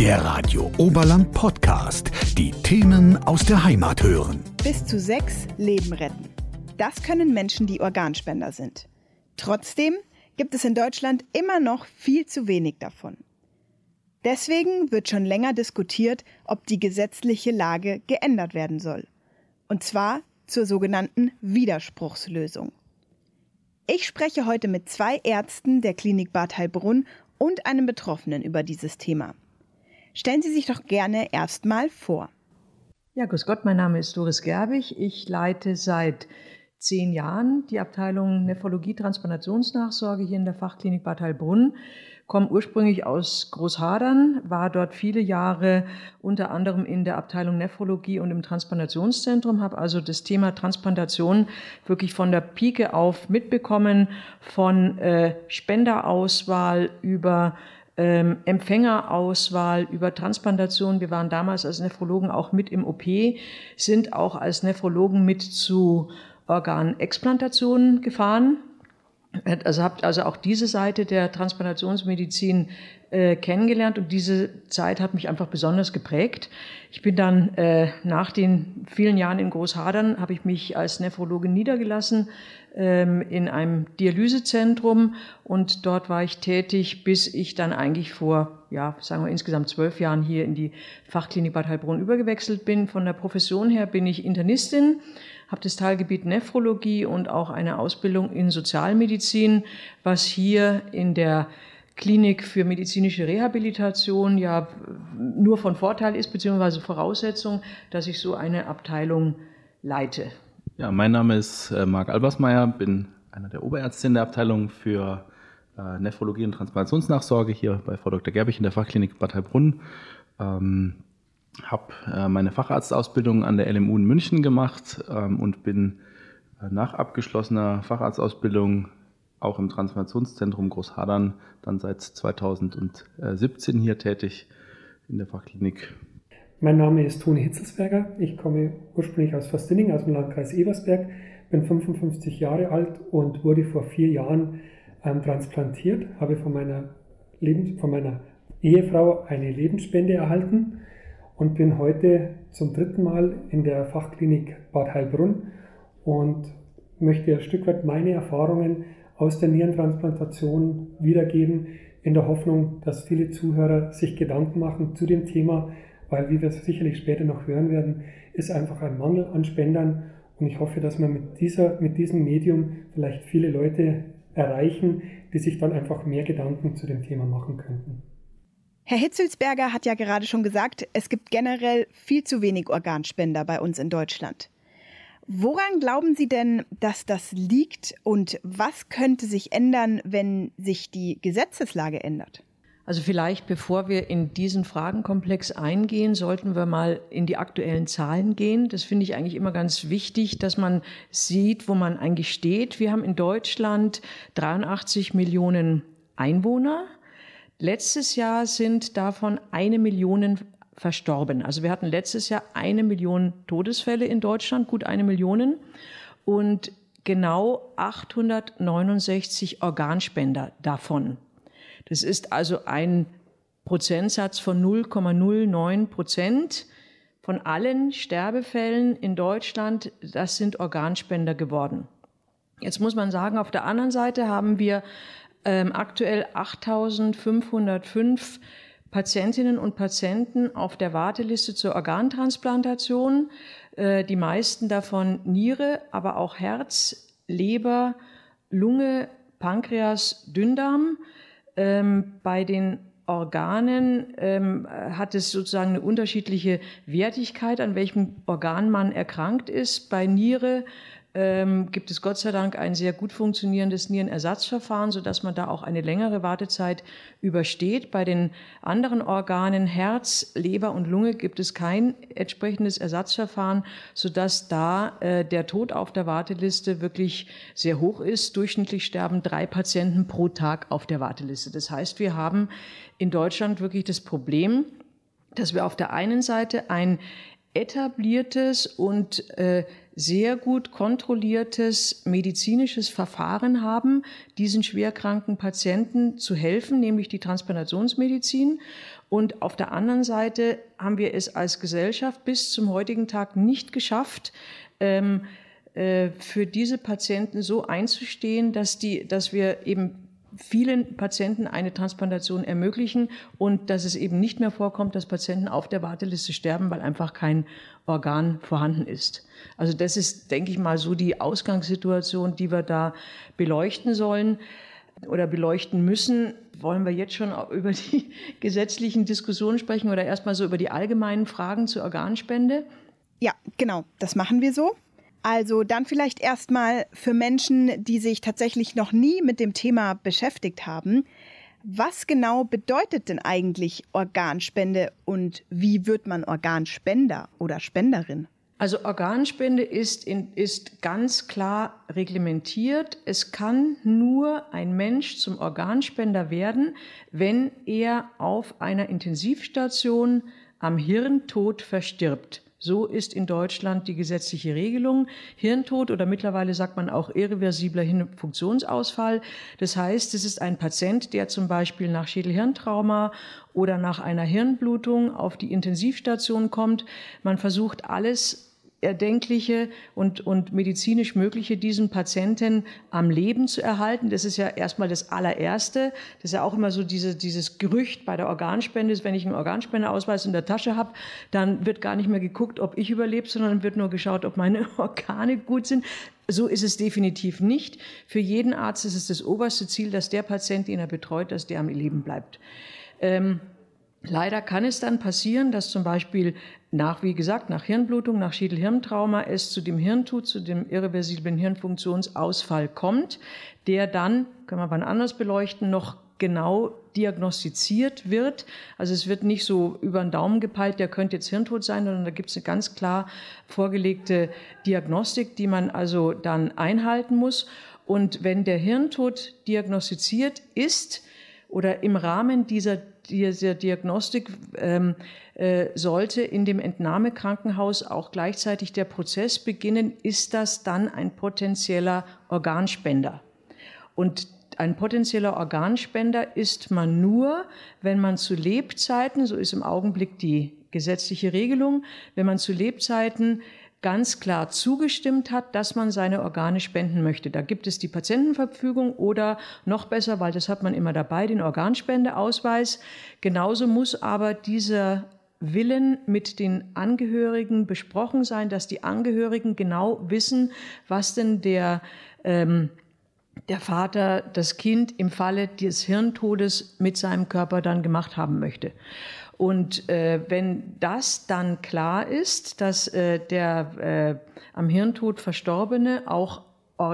Der Radio Oberland Podcast. Die Themen aus der Heimat hören. Bis zu sechs Leben retten. Das können Menschen, die Organspender sind. Trotzdem gibt es in Deutschland immer noch viel zu wenig davon. Deswegen wird schon länger diskutiert, ob die gesetzliche Lage geändert werden soll. Und zwar zur sogenannten Widerspruchslösung. Ich spreche heute mit zwei Ärzten der Klinik Bad Heilbrunn und einem Betroffenen über dieses Thema. Stellen Sie sich doch gerne erstmal vor. Ja, grüß Gott, mein Name ist Doris Gerbig. Ich leite seit zehn Jahren die Abteilung Nephrologie Transplantationsnachsorge hier in der Fachklinik Bad Heilbrunn. Komme ursprünglich aus Großhadern, war dort viele Jahre unter anderem in der Abteilung Nephrologie und im Transplantationszentrum, habe also das Thema Transplantation wirklich von der Pike auf mitbekommen, von äh, Spenderauswahl über ähm, Empfängerauswahl, über Transplantation. Wir waren damals als Nephrologen auch mit im OP, sind auch als Nephrologen mit zu Organexplantationen gefahren. Also habt also auch diese Seite der Transplantationsmedizin äh, kennengelernt und diese Zeit hat mich einfach besonders geprägt. Ich bin dann äh, nach den vielen Jahren in Großhadern, habe ich mich als Nephrologin niedergelassen, in einem Dialysezentrum und dort war ich tätig, bis ich dann eigentlich vor, ja, sagen wir insgesamt zwölf Jahren hier in die Fachklinik Bad Heilbrunn übergewechselt bin. Von der Profession her bin ich Internistin, habe das Teilgebiet Nephrologie und auch eine Ausbildung in Sozialmedizin, was hier in der Klinik für medizinische Rehabilitation ja nur von Vorteil ist, beziehungsweise Voraussetzung, dass ich so eine Abteilung leite. Ja, mein Name ist äh, Marc Albersmeier, bin einer der Oberärzte in der Abteilung für äh, Nephrologie und Transplantationsnachsorge hier bei Frau Dr. Gerbig in der Fachklinik Bad Heilbrunn. Ähm, habe äh, meine Facharztausbildung an der LMU in München gemacht ähm, und bin äh, nach abgeschlossener Facharztausbildung auch im Transplantationszentrum Großhadern dann seit 2017 hier tätig in der Fachklinik mein Name ist Toni Hitzelsberger. Ich komme ursprünglich aus Fastinning, aus dem Landkreis Ebersberg, bin 55 Jahre alt und wurde vor vier Jahren ähm, transplantiert, habe von meiner, Lebens von meiner Ehefrau eine Lebensspende erhalten und bin heute zum dritten Mal in der Fachklinik Bad Heilbrunn und möchte ein Stück weit meine Erfahrungen aus der Nierentransplantation wiedergeben, in der Hoffnung, dass viele Zuhörer sich Gedanken machen zu dem Thema, weil, wie wir sicherlich später noch hören werden, ist einfach ein Mangel an Spendern und ich hoffe, dass wir mit, dieser, mit diesem Medium vielleicht viele Leute erreichen, die sich dann einfach mehr Gedanken zu dem Thema machen könnten. Herr Hitzelsberger hat ja gerade schon gesagt, es gibt generell viel zu wenig Organspender bei uns in Deutschland. Woran glauben Sie denn, dass das liegt und was könnte sich ändern, wenn sich die Gesetzeslage ändert? Also vielleicht, bevor wir in diesen Fragenkomplex eingehen, sollten wir mal in die aktuellen Zahlen gehen. Das finde ich eigentlich immer ganz wichtig, dass man sieht, wo man eigentlich steht. Wir haben in Deutschland 83 Millionen Einwohner. Letztes Jahr sind davon eine Million verstorben. Also wir hatten letztes Jahr eine Million Todesfälle in Deutschland, gut eine Million. Und genau 869 Organspender davon. Das ist also ein Prozentsatz von 0,09 Prozent von allen Sterbefällen in Deutschland. Das sind Organspender geworden. Jetzt muss man sagen, auf der anderen Seite haben wir ähm, aktuell 8.505 Patientinnen und Patienten auf der Warteliste zur Organtransplantation. Äh, die meisten davon Niere, aber auch Herz, Leber, Lunge, Pankreas, Dünndarm. Ähm, bei den Organen ähm, hat es sozusagen eine unterschiedliche Wertigkeit, an welchem Organ man erkrankt ist. Bei Niere ähm, gibt es Gott sei Dank ein sehr gut funktionierendes Nierenersatzverfahren, sodass man da auch eine längere Wartezeit übersteht. Bei den anderen Organen Herz, Leber und Lunge gibt es kein entsprechendes Ersatzverfahren, sodass da äh, der Tod auf der Warteliste wirklich sehr hoch ist. Durchschnittlich sterben drei Patienten pro Tag auf der Warteliste. Das heißt, wir haben in Deutschland wirklich das Problem, dass wir auf der einen Seite ein etabliertes und äh, sehr gut kontrolliertes medizinisches Verfahren haben, diesen schwerkranken Patienten zu helfen, nämlich die Transplantationsmedizin. Und auf der anderen Seite haben wir es als Gesellschaft bis zum heutigen Tag nicht geschafft, ähm, äh, für diese Patienten so einzustehen, dass, die, dass wir eben vielen Patienten eine Transplantation ermöglichen und dass es eben nicht mehr vorkommt, dass Patienten auf der Warteliste sterben, weil einfach kein Organ vorhanden ist. Also das ist, denke ich mal, so die Ausgangssituation, die wir da beleuchten sollen oder beleuchten müssen. Wollen wir jetzt schon über die gesetzlichen Diskussionen sprechen oder erstmal so über die allgemeinen Fragen zur Organspende? Ja, genau, das machen wir so. Also dann vielleicht erstmal für Menschen, die sich tatsächlich noch nie mit dem Thema beschäftigt haben. Was genau bedeutet denn eigentlich Organspende und wie wird man Organspender oder Spenderin? Also Organspende ist, in, ist ganz klar reglementiert. Es kann nur ein Mensch zum Organspender werden, wenn er auf einer Intensivstation am Hirntod verstirbt. So ist in Deutschland die gesetzliche Regelung. Hirntod oder mittlerweile sagt man auch irreversibler Funktionsausfall. Das heißt, es ist ein Patient, der zum Beispiel nach Schädelhirntrauma oder nach einer Hirnblutung auf die Intensivstation kommt. Man versucht alles Erdenkliche und, und medizinisch Mögliche diesen Patienten am Leben zu erhalten. Das ist ja erstmal das allererste. Das ist ja auch immer so diese, dieses Gerücht bei der Organspende, wenn ich einen Organspendeausweis in der Tasche habe, dann wird gar nicht mehr geguckt, ob ich überlebe, sondern wird nur geschaut, ob meine Organe gut sind. So ist es definitiv nicht. Für jeden Arzt ist es das oberste Ziel, dass der Patient, den er betreut, dass der am Leben bleibt. Ähm, Leider kann es dann passieren, dass zum Beispiel nach, wie gesagt, nach Hirnblutung, nach Schädelhirntrauma es zu dem Hirntod, zu dem irreversiblen Hirnfunktionsausfall kommt, der dann, können wir wann anders beleuchten, noch genau diagnostiziert wird. Also es wird nicht so über den Daumen gepeilt, der könnte jetzt Hirntod sein, sondern da gibt es eine ganz klar vorgelegte Diagnostik, die man also dann einhalten muss. Und wenn der Hirntod diagnostiziert ist oder im Rahmen dieser dieser Diagnostik ähm, äh, sollte in dem Entnahmekrankenhaus auch gleichzeitig der Prozess beginnen, ist das dann ein potenzieller Organspender. Und ein potenzieller Organspender ist man nur, wenn man zu Lebzeiten, so ist im Augenblick die gesetzliche Regelung, wenn man zu Lebzeiten ganz klar zugestimmt hat, dass man seine Organe spenden möchte. Da gibt es die Patientenverfügung oder noch besser, weil das hat man immer dabei, den Organspendeausweis. Genauso muss aber dieser Willen mit den Angehörigen besprochen sein, dass die Angehörigen genau wissen, was denn der ähm, der Vater das Kind im Falle des Hirntodes mit seinem Körper dann gemacht haben möchte. Und äh, wenn das dann klar ist, dass äh, der äh, am Hirntod Verstorbene auch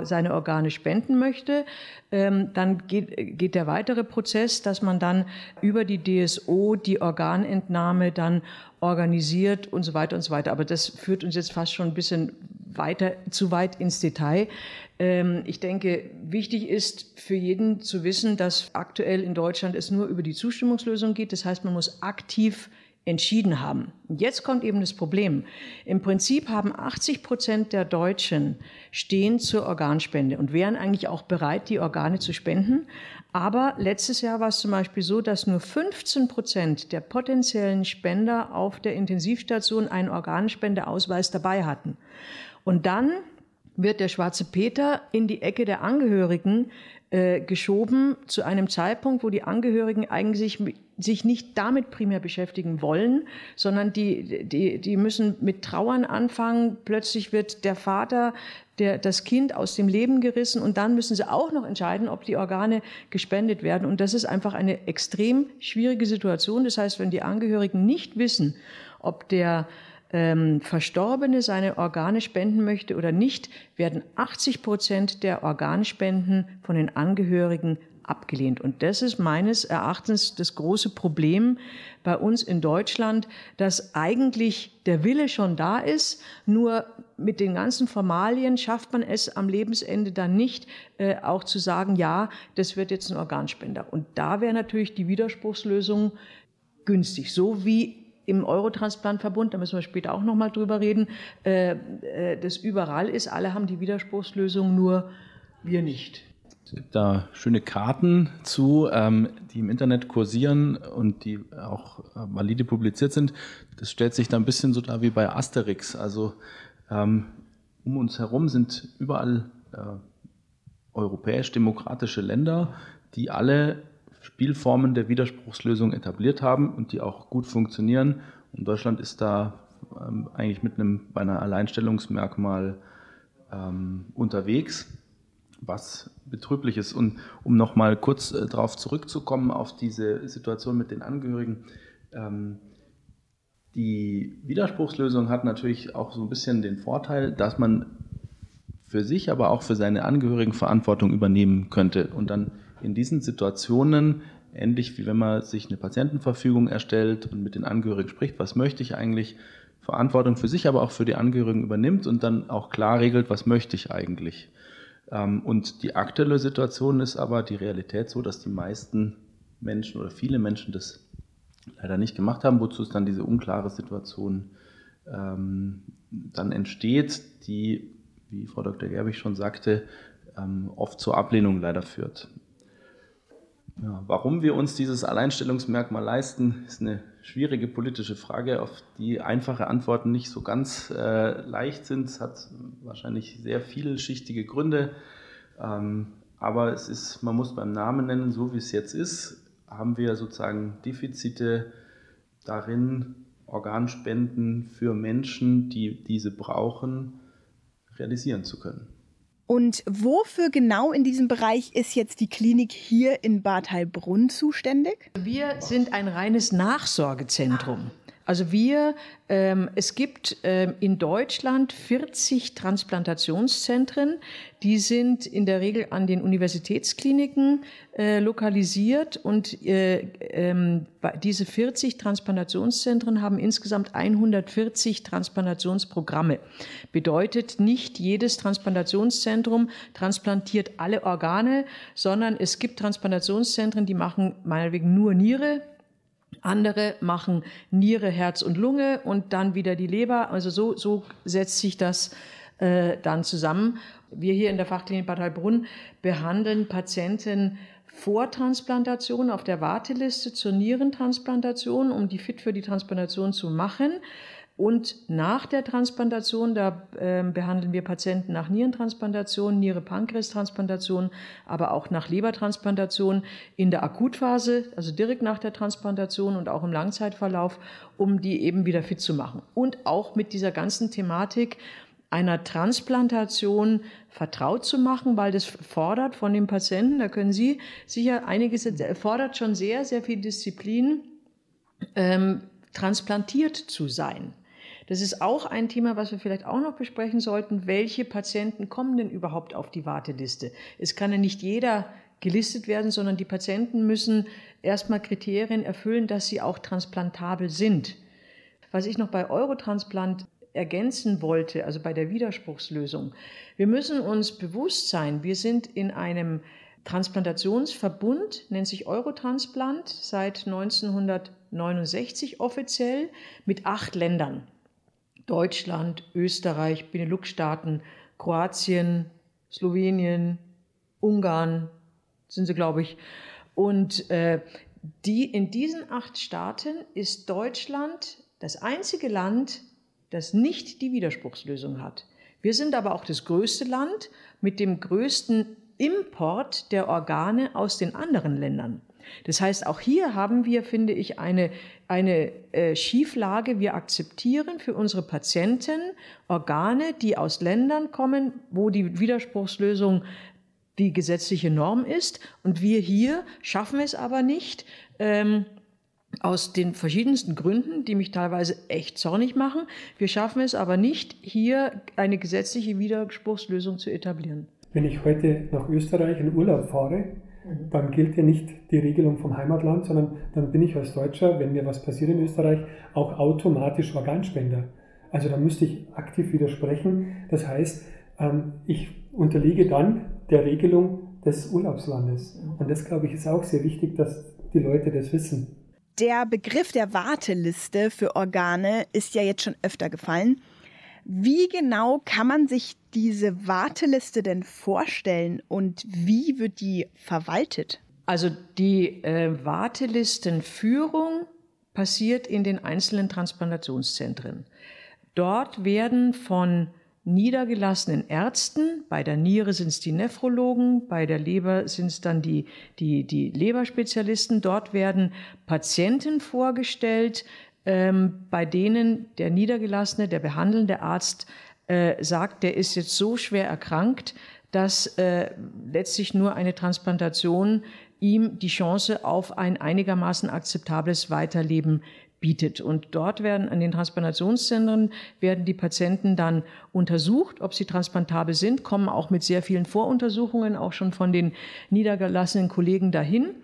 seine Organe spenden möchte, ähm, dann geht, geht der weitere Prozess, dass man dann über die DSO die Organentnahme dann organisiert und so weiter und so weiter. Aber das führt uns jetzt fast schon ein bisschen weiter, zu weit ins Detail. Ähm, ich denke, wichtig ist für jeden zu wissen, dass aktuell in Deutschland es nur über die Zustimmungslösung geht. Das heißt, man muss aktiv entschieden haben. jetzt kommt eben das Problem. Im Prinzip haben 80 Prozent der Deutschen stehen zur Organspende und wären eigentlich auch bereit, die Organe zu spenden. Aber letztes Jahr war es zum Beispiel so, dass nur 15 Prozent der potenziellen Spender auf der Intensivstation einen Organspendeausweis dabei hatten. Und dann wird der schwarze Peter in die Ecke der Angehörigen äh, geschoben zu einem Zeitpunkt, wo die Angehörigen eigentlich sich nicht damit primär beschäftigen wollen, sondern die, die, die müssen mit Trauern anfangen. Plötzlich wird der Vater, der, das Kind aus dem Leben gerissen und dann müssen sie auch noch entscheiden, ob die Organe gespendet werden. Und das ist einfach eine extrem schwierige Situation. Das heißt, wenn die Angehörigen nicht wissen, ob der ähm, Verstorbene seine Organe spenden möchte oder nicht, werden 80 Prozent der Organspenden von den Angehörigen abgelehnt. Und das ist meines Erachtens das große Problem bei uns in Deutschland, dass eigentlich der Wille schon da ist, nur mit den ganzen Formalien schafft man es am Lebensende dann nicht, äh, auch zu sagen, ja, das wird jetzt ein Organspender. Und da wäre natürlich die Widerspruchslösung günstig, so wie im Eurotransplantverbund, da müssen wir später auch nochmal drüber reden, äh, äh, das überall ist. Alle haben die Widerspruchslösung, nur wir nicht. Es gibt da schöne Karten zu, ähm, die im Internet kursieren und die auch äh, valide publiziert sind. Das stellt sich da ein bisschen so dar wie bei Asterix. Also ähm, um uns herum sind überall europäisch-demokratische Länder, die alle Spielformen der Widerspruchslösung etabliert haben und die auch gut funktionieren. Und Deutschland ist da ähm, eigentlich mit einem beinahe Alleinstellungsmerkmal ähm, unterwegs, was betrüblich ist. Und um nochmal kurz äh, darauf zurückzukommen, auf diese Situation mit den Angehörigen. Ähm, die Widerspruchslösung hat natürlich auch so ein bisschen den Vorteil, dass man für sich, aber auch für seine Angehörigen Verantwortung übernehmen könnte und dann in diesen Situationen, ähnlich wie wenn man sich eine Patientenverfügung erstellt und mit den Angehörigen spricht, was möchte ich eigentlich, Verantwortung für sich, aber auch für die Angehörigen übernimmt und dann auch klar regelt, was möchte ich eigentlich. Ähm, und die aktuelle Situation ist aber die Realität so, dass die meisten Menschen oder viele Menschen das leider nicht gemacht haben, wozu es dann diese unklare Situation ähm, dann entsteht, die, wie Frau Dr. Gerbig schon sagte, ähm, oft zur Ablehnung leider führt. Ja, warum wir uns dieses Alleinstellungsmerkmal leisten, ist eine schwierige politische Frage, auf die einfache Antworten nicht so ganz äh, leicht sind. Es hat wahrscheinlich sehr vielschichtige Gründe. Ähm, aber es ist, man muss beim Namen nennen, so wie es jetzt ist, haben wir sozusagen Defizite darin, Organspenden für Menschen, die diese brauchen, realisieren zu können. Und wofür genau in diesem Bereich ist jetzt die Klinik hier in Bad Heilbrunn zuständig? Wir sind ein reines Nachsorgezentrum. Also wir, ähm, es gibt ähm, in Deutschland 40 Transplantationszentren, die sind in der Regel an den Universitätskliniken äh, lokalisiert und äh, ähm, diese 40 Transplantationszentren haben insgesamt 140 Transplantationsprogramme. Bedeutet, nicht jedes Transplantationszentrum transplantiert alle Organe, sondern es gibt Transplantationszentren, die machen meinetwegen nur Niere, andere machen Niere, Herz und Lunge und dann wieder die Leber. Also so, so setzt sich das äh, dann zusammen. Wir hier in der Fachklinik Bad Heilbrunn behandeln Patienten vor Transplantation auf der Warteliste zur Nierentransplantation, um die fit für die Transplantation zu machen. Und nach der Transplantation, da äh, behandeln wir Patienten nach Nierentransplantation, Niere-Pankreas-Transplantation, aber auch nach Lebertransplantation in der Akutphase, also direkt nach der Transplantation und auch im Langzeitverlauf, um die eben wieder fit zu machen. Und auch mit dieser ganzen Thematik einer Transplantation vertraut zu machen, weil das fordert von dem Patienten, da können Sie sicher einiges, fordert schon sehr, sehr viel Disziplin, ähm, transplantiert zu sein. Das ist auch ein Thema, was wir vielleicht auch noch besprechen sollten. Welche Patienten kommen denn überhaupt auf die Warteliste? Es kann ja nicht jeder gelistet werden, sondern die Patienten müssen erstmal Kriterien erfüllen, dass sie auch transplantabel sind. Was ich noch bei Eurotransplant ergänzen wollte, also bei der Widerspruchslösung. Wir müssen uns bewusst sein, wir sind in einem Transplantationsverbund, nennt sich Eurotransplant, seit 1969 offiziell, mit acht Ländern. Deutschland, Österreich, Benelux-Staaten, Kroatien, Slowenien, Ungarn sind sie, glaube ich. Und äh, die, in diesen acht Staaten ist Deutschland das einzige Land, das nicht die Widerspruchslösung hat. Wir sind aber auch das größte Land mit dem größten Import der Organe aus den anderen Ländern. Das heißt, auch hier haben wir, finde ich, eine, eine äh, Schieflage. Wir akzeptieren für unsere Patienten Organe, die aus Ländern kommen, wo die Widerspruchslösung die gesetzliche Norm ist. Und wir hier schaffen es aber nicht, ähm, aus den verschiedensten Gründen, die mich teilweise echt zornig machen. Wir schaffen es aber nicht, hier eine gesetzliche Widerspruchslösung zu etablieren. Wenn ich heute nach Österreich in Urlaub fahre, mhm. dann gilt ja nicht die Regelung vom Heimatland, sondern dann bin ich als Deutscher, wenn mir was passiert in Österreich, auch automatisch Organspender. Also da müsste ich aktiv widersprechen. Das heißt, ähm, ich unterliege dann der Regelung des Urlaubslandes. Und das, glaube ich, ist auch sehr wichtig, dass die Leute das wissen. Der Begriff der Warteliste für Organe ist ja jetzt schon öfter gefallen. Wie genau kann man sich diese Warteliste denn vorstellen und wie wird die verwaltet? Also die äh, Wartelistenführung passiert in den einzelnen Transplantationszentren. Dort werden von niedergelassenen Ärzten, bei der Niere sind es die Nephrologen, bei der Leber sind es dann die, die, die Leberspezialisten, dort werden Patienten vorgestellt, ähm, bei denen der niedergelassene, der behandelnde Arzt äh, sagt, der ist jetzt so schwer erkrankt, dass äh, letztlich nur eine Transplantation ihm die Chance auf ein einigermaßen akzeptables Weiterleben bietet. Und dort werden an den Transplantationszentren werden die Patienten dann untersucht, ob sie transplantabel sind, kommen auch mit sehr vielen Voruntersuchungen auch schon von den niedergelassenen Kollegen dahin.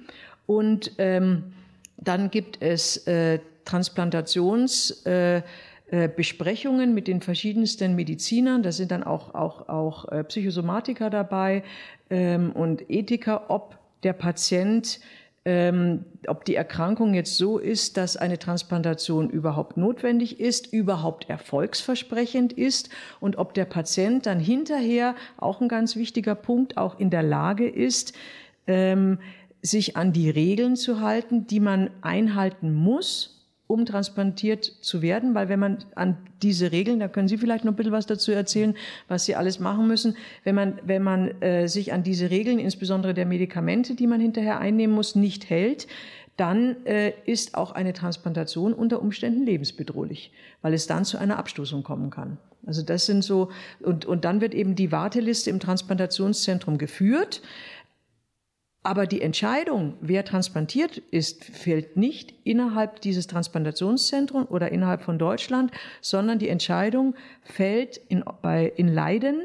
Und ähm, dann gibt es äh, Transplantations äh, äh, mit den verschiedensten Medizinern. Da sind dann auch, auch, auch äh, Psychosomatiker dabei ähm, und Ethiker, ob der Patient ähm, ob die Erkrankung jetzt so ist, dass eine Transplantation überhaupt notwendig ist, überhaupt erfolgsversprechend ist und ob der Patient dann hinterher, auch ein ganz wichtiger Punkt, auch in der Lage ist, ähm, sich an die Regeln zu halten, die man einhalten muss, um transplantiert zu werden, weil wenn man an diese Regeln, da können Sie vielleicht noch ein bisschen was dazu erzählen, was Sie alles machen müssen, wenn man, wenn man äh, sich an diese Regeln, insbesondere der Medikamente, die man hinterher einnehmen muss, nicht hält, dann äh, ist auch eine Transplantation unter Umständen lebensbedrohlich, weil es dann zu einer Abstoßung kommen kann. Also das sind so, und, und dann wird eben die Warteliste im Transplantationszentrum geführt. Aber die Entscheidung, wer transplantiert ist, fällt nicht innerhalb dieses Transplantationszentrums oder innerhalb von Deutschland, sondern die Entscheidung fällt in, bei, in Leiden.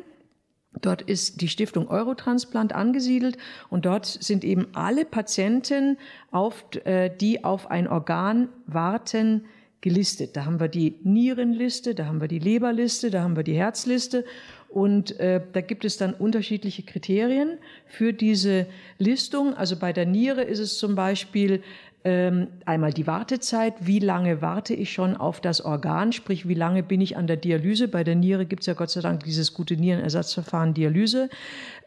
Dort ist die Stiftung Eurotransplant angesiedelt und dort sind eben alle Patienten, auf, äh, die auf ein Organ warten, gelistet. Da haben wir die Nierenliste, da haben wir die Leberliste, da haben wir die Herzliste und äh, da gibt es dann unterschiedliche Kriterien für diese Listung. Also bei der Niere ist es zum Beispiel ähm, einmal die Wartezeit, wie lange warte ich schon auf das Organ, sprich wie lange bin ich an der Dialyse. Bei der Niere gibt es ja Gott sei Dank dieses gute Nierenersatzverfahren Dialyse.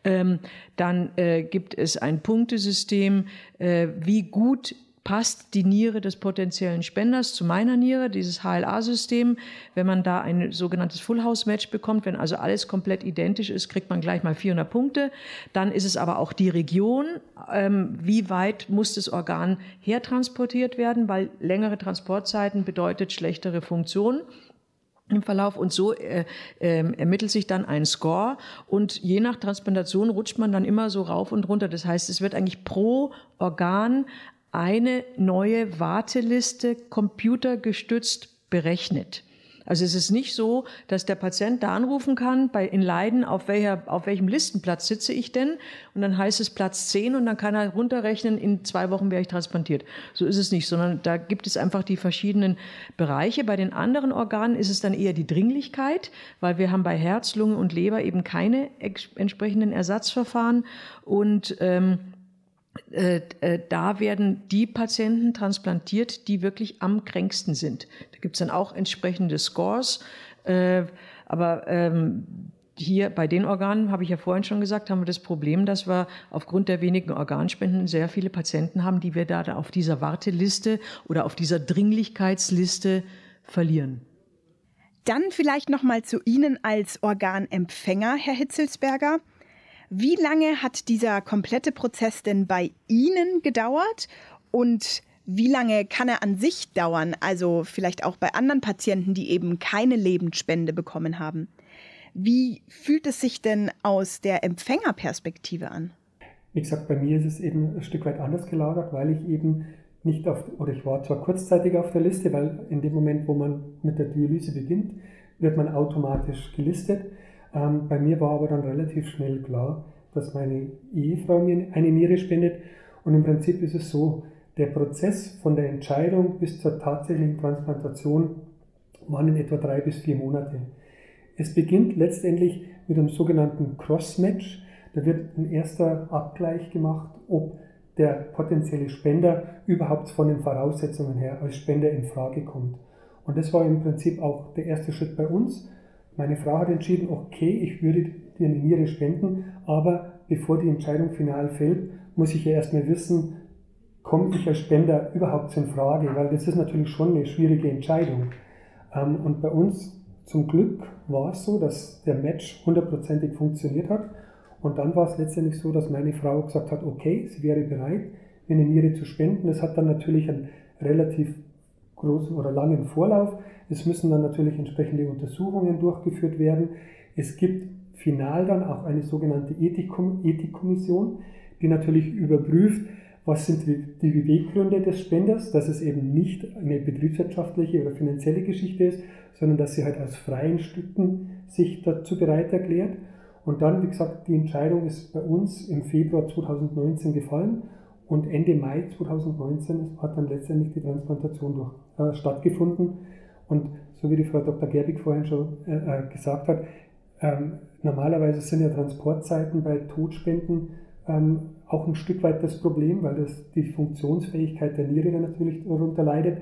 Ähm, dann äh, gibt es ein Punktesystem, äh, wie gut passt die Niere des potenziellen Spenders zu meiner Niere, dieses HLA-System. Wenn man da ein sogenanntes Full-House-Match bekommt, wenn also alles komplett identisch ist, kriegt man gleich mal 400 Punkte. Dann ist es aber auch die Region, ähm, wie weit muss das Organ hertransportiert werden, weil längere Transportzeiten bedeutet schlechtere Funktion im Verlauf und so äh, äh, ermittelt sich dann ein Score und je nach Transplantation rutscht man dann immer so rauf und runter. Das heißt, es wird eigentlich pro Organ eine neue Warteliste computergestützt berechnet. Also es ist nicht so, dass der Patient da anrufen kann, bei, in Leiden, auf, welcher, auf welchem Listenplatz sitze ich denn? Und dann heißt es Platz 10 und dann kann er runterrechnen, in zwei Wochen wäre ich transplantiert. So ist es nicht, sondern da gibt es einfach die verschiedenen Bereiche. Bei den anderen Organen ist es dann eher die Dringlichkeit, weil wir haben bei Herz, Lunge und Leber eben keine entsprechenden Ersatzverfahren und ähm, äh, äh, da werden die Patienten transplantiert, die wirklich am kränksten sind. Da gibt es dann auch entsprechende Scores. Äh, aber ähm, hier bei den Organen, habe ich ja vorhin schon gesagt, haben wir das Problem, dass wir aufgrund der wenigen Organspenden sehr viele Patienten haben, die wir da auf dieser Warteliste oder auf dieser Dringlichkeitsliste verlieren. Dann vielleicht noch mal zu Ihnen als Organempfänger, Herr Hitzelsberger. Wie lange hat dieser komplette Prozess denn bei Ihnen gedauert und wie lange kann er an sich dauern? Also vielleicht auch bei anderen Patienten, die eben keine Lebensspende bekommen haben. Wie fühlt es sich denn aus der Empfängerperspektive an? Wie gesagt, bei mir ist es eben ein Stück weit anders gelagert, weil ich eben nicht auf, oder ich war zwar kurzzeitig auf der Liste, weil in dem Moment, wo man mit der Dialyse beginnt, wird man automatisch gelistet. Ähm, bei mir war aber dann relativ schnell klar, dass meine Ehefrau mir eine Niere spendet. Und im Prinzip ist es so, der Prozess von der Entscheidung bis zur tatsächlichen Transplantation waren in etwa drei bis vier Monate. Es beginnt letztendlich mit einem sogenannten Cross-Match. Da wird ein erster Abgleich gemacht, ob der potenzielle Spender überhaupt von den Voraussetzungen her als Spender in Frage kommt. Und das war im Prinzip auch der erste Schritt bei uns. Meine Frau hat entschieden, okay, ich würde dir eine Niere spenden, aber bevor die Entscheidung final fällt, muss ich ja erstmal wissen, komme ich als Spender überhaupt in Frage, weil das ist natürlich schon eine schwierige Entscheidung. Ähm, und bei uns zum Glück war es so, dass der Match hundertprozentig funktioniert hat. Und dann war es letztendlich so, dass meine Frau gesagt hat, okay, sie wäre bereit, mir eine Niere zu spenden. Das hat dann natürlich einen relativ großen oder langen Vorlauf. Es müssen dann natürlich entsprechende Untersuchungen durchgeführt werden. Es gibt final dann auch eine sogenannte Ethikkommission, die natürlich überprüft, was sind die Beweggründe des Spenders, dass es eben nicht eine betriebswirtschaftliche oder finanzielle Geschichte ist, sondern dass sie halt aus freien Stücken sich dazu bereit erklärt. Und dann, wie gesagt, die Entscheidung ist bei uns im Februar 2019 gefallen und Ende Mai 2019 hat dann letztendlich die Transplantation durch, äh, stattgefunden. Und so wie die Frau Dr. Gerbig vorhin schon äh, äh, gesagt hat, ähm, normalerweise sind ja Transportzeiten bei Todspenden ähm, auch ein Stück weit das Problem, weil das die Funktionsfähigkeit der Niere natürlich darunter leidet.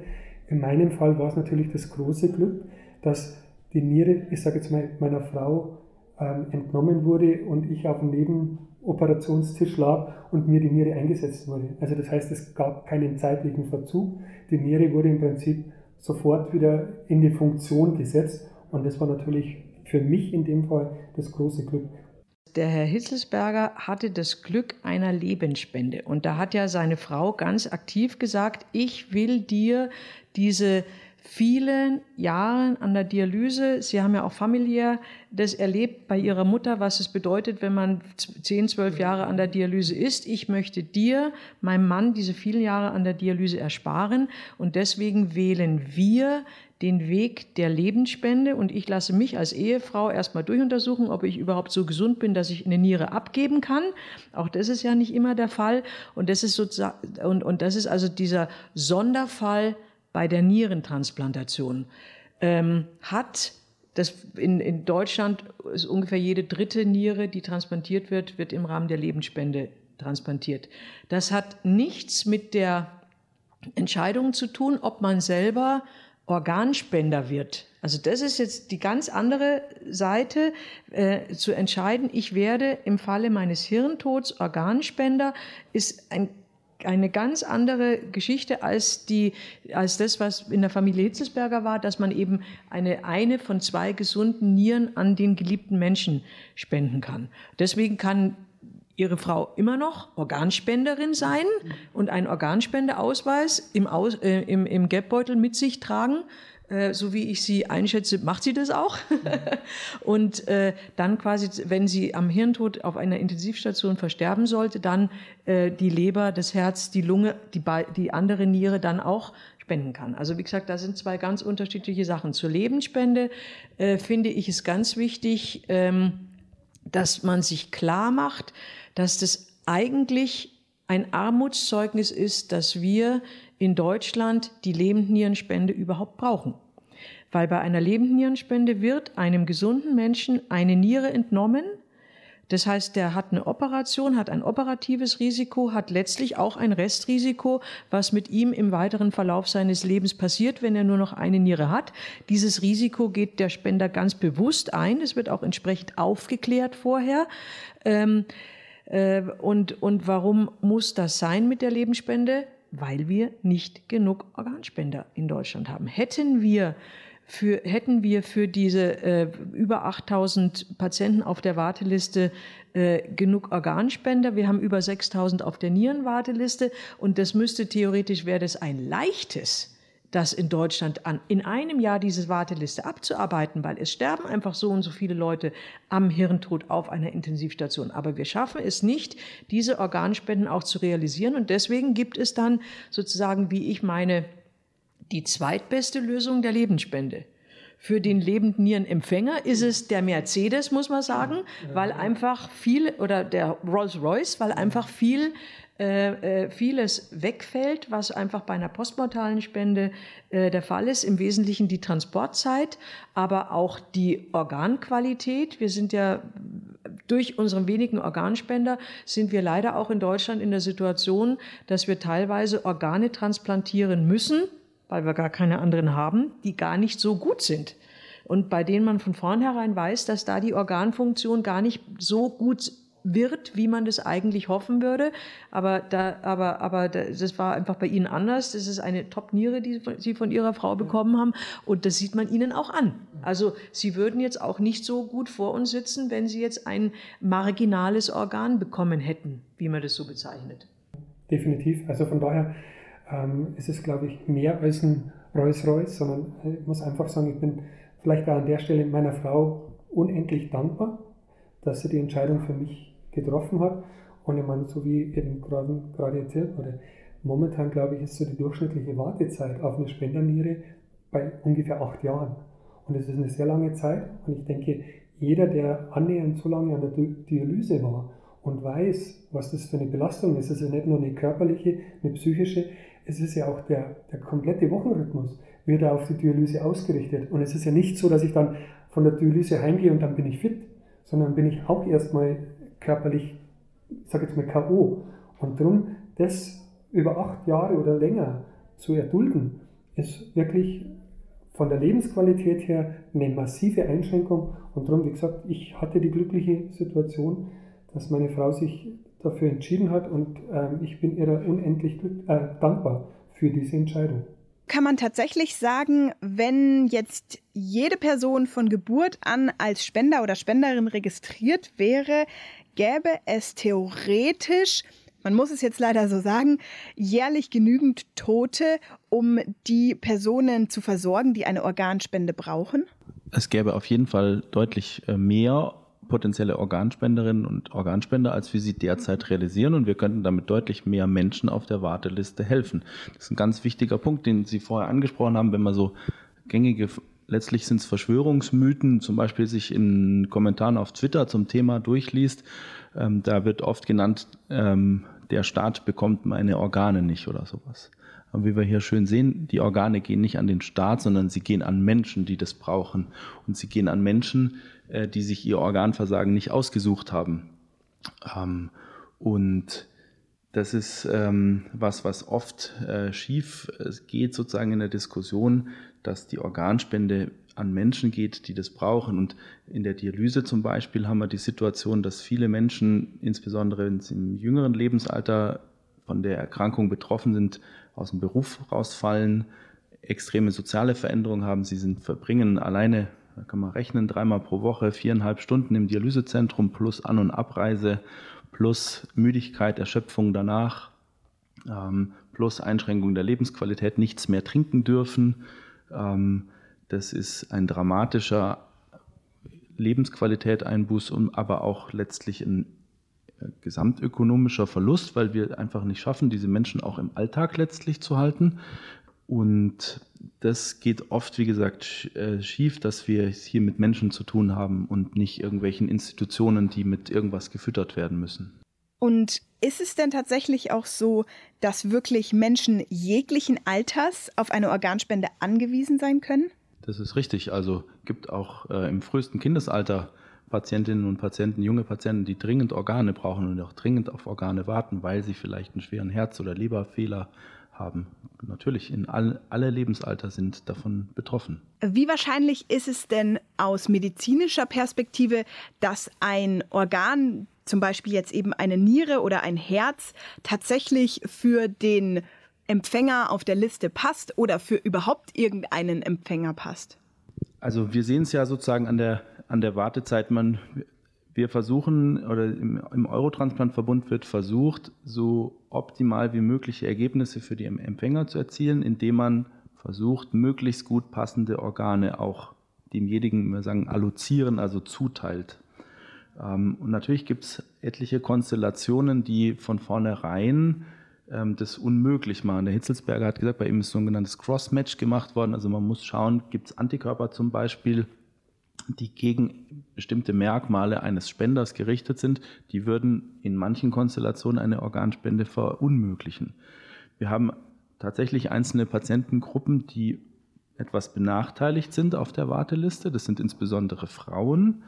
In meinem Fall war es natürlich das große Glück, dass die Niere, ich sage jetzt mal, meiner Frau entnommen wurde und ich auf dem Nebenoperationstisch lag und mir die Niere eingesetzt wurde. Also das heißt, es gab keinen zeitlichen Verzug. Die Niere wurde im Prinzip sofort wieder in die Funktion gesetzt und das war natürlich für mich in dem Fall das große Glück. Der Herr Hitzelsberger hatte das Glück einer Lebensspende und da hat ja seine Frau ganz aktiv gesagt, ich will dir diese vielen Jahren an der Dialyse. Sie haben ja auch familiär das erlebt bei Ihrer Mutter, was es bedeutet, wenn man 10, 12 Jahre an der Dialyse ist. Ich möchte dir, meinem Mann, diese vielen Jahre an der Dialyse ersparen und deswegen wählen wir den Weg der Lebensspende und ich lasse mich als Ehefrau erstmal durchuntersuchen, ob ich überhaupt so gesund bin, dass ich eine Niere abgeben kann. Auch das ist ja nicht immer der Fall und das ist sozusagen und, und das ist also dieser Sonderfall bei der Nierentransplantation, ähm, hat das in, in Deutschland ist ungefähr jede dritte Niere, die transplantiert wird, wird im Rahmen der Lebensspende transplantiert. Das hat nichts mit der Entscheidung zu tun, ob man selber Organspender wird. Also das ist jetzt die ganz andere Seite, äh, zu entscheiden, ich werde im Falle meines Hirntods Organspender, ist ein eine ganz andere Geschichte als, die, als das, was in der Familie Hitzelsberger war, dass man eben eine, eine von zwei gesunden Nieren an den geliebten Menschen spenden kann. Deswegen kann Ihre Frau immer noch Organspenderin sein und einen Organspendeausweis im, Aus, äh, im, im Geldbeutel mit sich tragen. Äh, so wie ich sie einschätze, macht sie das auch. und äh, dann quasi, wenn sie am Hirntod auf einer Intensivstation versterben sollte, dann äh, die Leber, das Herz, die Lunge, die, die andere Niere dann auch spenden kann. Also wie gesagt, da sind zwei ganz unterschiedliche Sachen. Zur Lebensspende äh, finde ich es ganz wichtig, ähm, dass man sich klar macht, dass das eigentlich ein Armutszeugnis ist, dass wir in Deutschland die Lebendnierenspende überhaupt brauchen. Weil bei einer Lebendnierenspende wird einem gesunden Menschen eine Niere entnommen. Das heißt, der hat eine Operation, hat ein operatives Risiko, hat letztlich auch ein Restrisiko, was mit ihm im weiteren Verlauf seines Lebens passiert, wenn er nur noch eine Niere hat. Dieses Risiko geht der Spender ganz bewusst ein. Es wird auch entsprechend aufgeklärt vorher. Ähm, äh, und, und warum muss das sein mit der Lebensspende? Weil wir nicht genug Organspender in Deutschland haben. Hätten wir für, hätten wir für diese äh, über 8000 Patienten auf der Warteliste äh, genug Organspender. Wir haben über 6000 auf der Nierenwarteliste und das müsste theoretisch, wäre das ein leichtes, das in Deutschland an, in einem Jahr diese Warteliste abzuarbeiten, weil es sterben einfach so und so viele Leute am Hirntod auf einer Intensivstation. Aber wir schaffen es nicht, diese Organspenden auch zu realisieren. Und deswegen gibt es dann sozusagen, wie ich meine, die zweitbeste Lösung der Lebensspende. Für den lebenden Nierenempfänger ist es der Mercedes, muss man sagen, weil einfach viel, oder der Rolls-Royce, weil einfach viel äh, äh, vieles wegfällt, was einfach bei einer postmortalen Spende äh, der Fall ist. Im Wesentlichen die Transportzeit, aber auch die Organqualität. Wir sind ja durch unseren wenigen Organspender sind wir leider auch in Deutschland in der Situation, dass wir teilweise Organe transplantieren müssen, weil wir gar keine anderen haben, die gar nicht so gut sind. Und bei denen man von vornherein weiß, dass da die Organfunktion gar nicht so gut wird, wie man das eigentlich hoffen würde. Aber, da, aber, aber das war einfach bei Ihnen anders. Das ist eine Top-Niere, die Sie von Ihrer Frau bekommen haben. Und das sieht man Ihnen auch an. Also Sie würden jetzt auch nicht so gut vor uns sitzen, wenn Sie jetzt ein marginales Organ bekommen hätten, wie man das so bezeichnet. Definitiv. Also von daher ähm, ist es, glaube ich, mehr als ein Rolls-Royce, sondern ich muss einfach sagen, ich bin vielleicht auch an der Stelle meiner Frau unendlich dankbar, dass sie die Entscheidung für mich getroffen hat. Und ich meine, so wie eben gerade, gerade erzählt wurde, momentan glaube ich, ist so die durchschnittliche Wartezeit auf eine Spenderniere bei ungefähr acht Jahren. Und das ist eine sehr lange Zeit. Und ich denke, jeder, der annähernd so lange an der Dialyse war und weiß, was das für eine Belastung ist, es ist ja nicht nur eine körperliche, eine psychische, es ist ja auch der, der komplette Wochenrhythmus wird auf die Dialyse ausgerichtet. Und es ist ja nicht so, dass ich dann von der Dialyse heimgehe und dann bin ich fit, sondern bin ich auch erstmal körperlich, ich sage jetzt mal K.O. Und darum, das über acht Jahre oder länger zu erdulden, ist wirklich von der Lebensqualität her eine massive Einschränkung. Und darum, wie gesagt, ich hatte die glückliche Situation, dass meine Frau sich dafür entschieden hat und ähm, ich bin ihr unendlich äh, dankbar für diese Entscheidung. Kann man tatsächlich sagen, wenn jetzt jede Person von Geburt an als Spender oder Spenderin registriert wäre, gäbe es theoretisch, man muss es jetzt leider so sagen, jährlich genügend Tote, um die Personen zu versorgen, die eine Organspende brauchen? Es gäbe auf jeden Fall deutlich äh, mehr potenzielle Organspenderinnen und Organspender, als wir sie derzeit realisieren. Und wir könnten damit deutlich mehr Menschen auf der Warteliste helfen. Das ist ein ganz wichtiger Punkt, den Sie vorher angesprochen haben, wenn man so gängige letztlich sind es Verschwörungsmythen, zum Beispiel sich in Kommentaren auf Twitter zum Thema durchliest. Ähm, da wird oft genannt, ähm, der Staat bekommt meine Organe nicht oder sowas. Aber wie wir hier schön sehen, die Organe gehen nicht an den Staat, sondern sie gehen an Menschen, die das brauchen. Und sie gehen an Menschen, äh, die sich ihr Organversagen nicht ausgesucht haben. Ähm, und das ist ähm, was, was oft äh, schief äh, geht sozusagen in der Diskussion, dass die Organspende an Menschen geht, die das brauchen. Und in der Dialyse zum Beispiel haben wir die Situation, dass viele Menschen, insbesondere wenn sie im jüngeren Lebensalter von der Erkrankung betroffen sind, aus dem Beruf rausfallen, extreme soziale Veränderungen haben. Sie sind, verbringen alleine, da kann man rechnen, dreimal pro Woche viereinhalb Stunden im Dialysezentrum plus An- und Abreise plus Müdigkeit, Erschöpfung danach, ähm, plus Einschränkung der Lebensqualität, nichts mehr trinken dürfen. Ähm, das ist ein dramatischer Lebensqualität Einbuß und aber auch letztlich ein äh, gesamtökonomischer Verlust, weil wir einfach nicht schaffen, diese Menschen auch im Alltag letztlich zu halten. Und das geht oft, wie gesagt, äh, schief, dass wir es hier mit Menschen zu tun haben und nicht irgendwelchen Institutionen, die mit irgendwas gefüttert werden müssen. Und ist es denn tatsächlich auch so, dass wirklich Menschen jeglichen Alters auf eine Organspende angewiesen sein können? Das ist richtig. Also gibt auch äh, im frühesten Kindesalter Patientinnen und Patienten, junge Patienten, die dringend Organe brauchen und auch dringend auf Organe warten, weil sie vielleicht einen schweren Herz- oder Leberfehler haben. Natürlich, in all, alle Lebensalter sind davon betroffen. Wie wahrscheinlich ist es denn aus medizinischer Perspektive, dass ein Organ, zum Beispiel jetzt eben eine Niere oder ein Herz, tatsächlich für den Empfänger auf der Liste passt oder für überhaupt irgendeinen Empfänger passt? Also wir sehen es ja sozusagen an der, an der Wartezeit. Man, wir versuchen, oder im, im Eurotransplant-Verbund wird versucht, so optimal wie mögliche Ergebnisse für die Empfänger zu erzielen, indem man versucht, möglichst gut passende Organe auch demjenigen, wir sagen, allozieren, also zuteilt. Ähm, und natürlich gibt es etliche Konstellationen, die von vornherein ähm, das unmöglich machen. Der Hitzelsberger hat gesagt, bei ihm ist so ein genanntes Cross-Match gemacht worden. Also man muss schauen, gibt es Antikörper zum Beispiel, die gegen bestimmte Merkmale eines Spenders gerichtet sind, die würden in manchen Konstellationen eine Organspende verunmöglichen. Wir haben tatsächlich einzelne Patientengruppen, die etwas benachteiligt sind auf der Warteliste. Das sind insbesondere Frauen.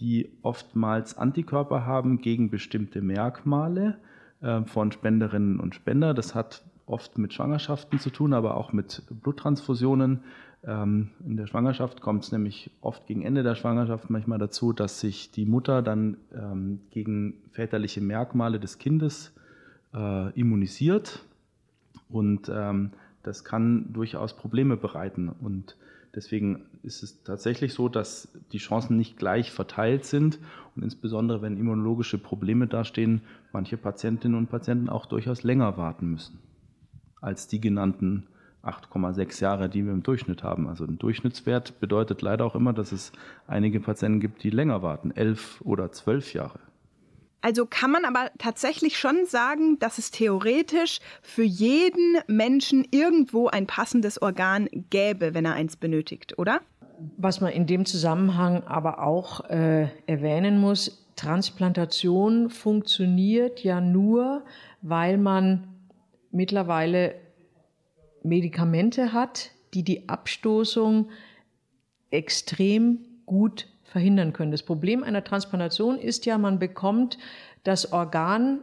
die oftmals Antikörper haben gegen bestimmte Merkmale äh, von Spenderinnen und Spender. Das hat oft mit Schwangerschaften zu tun, aber auch mit Bluttransfusionen. Ähm, in der Schwangerschaft kommt es nämlich oft gegen Ende der Schwangerschaft manchmal dazu, dass sich die Mutter dann ähm, gegen väterliche Merkmale des Kindes äh, immunisiert. Und ähm, das kann durchaus Probleme bereiten. Und deswegen ist es tatsächlich so, dass die Chancen nicht gleich verteilt sind. Und insbesondere, wenn immunologische Probleme dastehen, manche Patientinnen und Patienten auch durchaus länger warten müssen als die genannten 8,6 Jahre, die wir im Durchschnitt haben. Also ein Durchschnittswert bedeutet leider auch immer, dass es einige Patienten gibt, die länger warten, elf oder zwölf Jahre. Also kann man aber tatsächlich schon sagen, dass es theoretisch für jeden Menschen irgendwo ein passendes Organ gäbe, wenn er eins benötigt, oder? Was man in dem Zusammenhang aber auch äh, erwähnen muss, Transplantation funktioniert ja nur, weil man mittlerweile Medikamente hat, die die Abstoßung extrem gut verhindern können. Das Problem einer Transplantation ist ja, man bekommt das Organ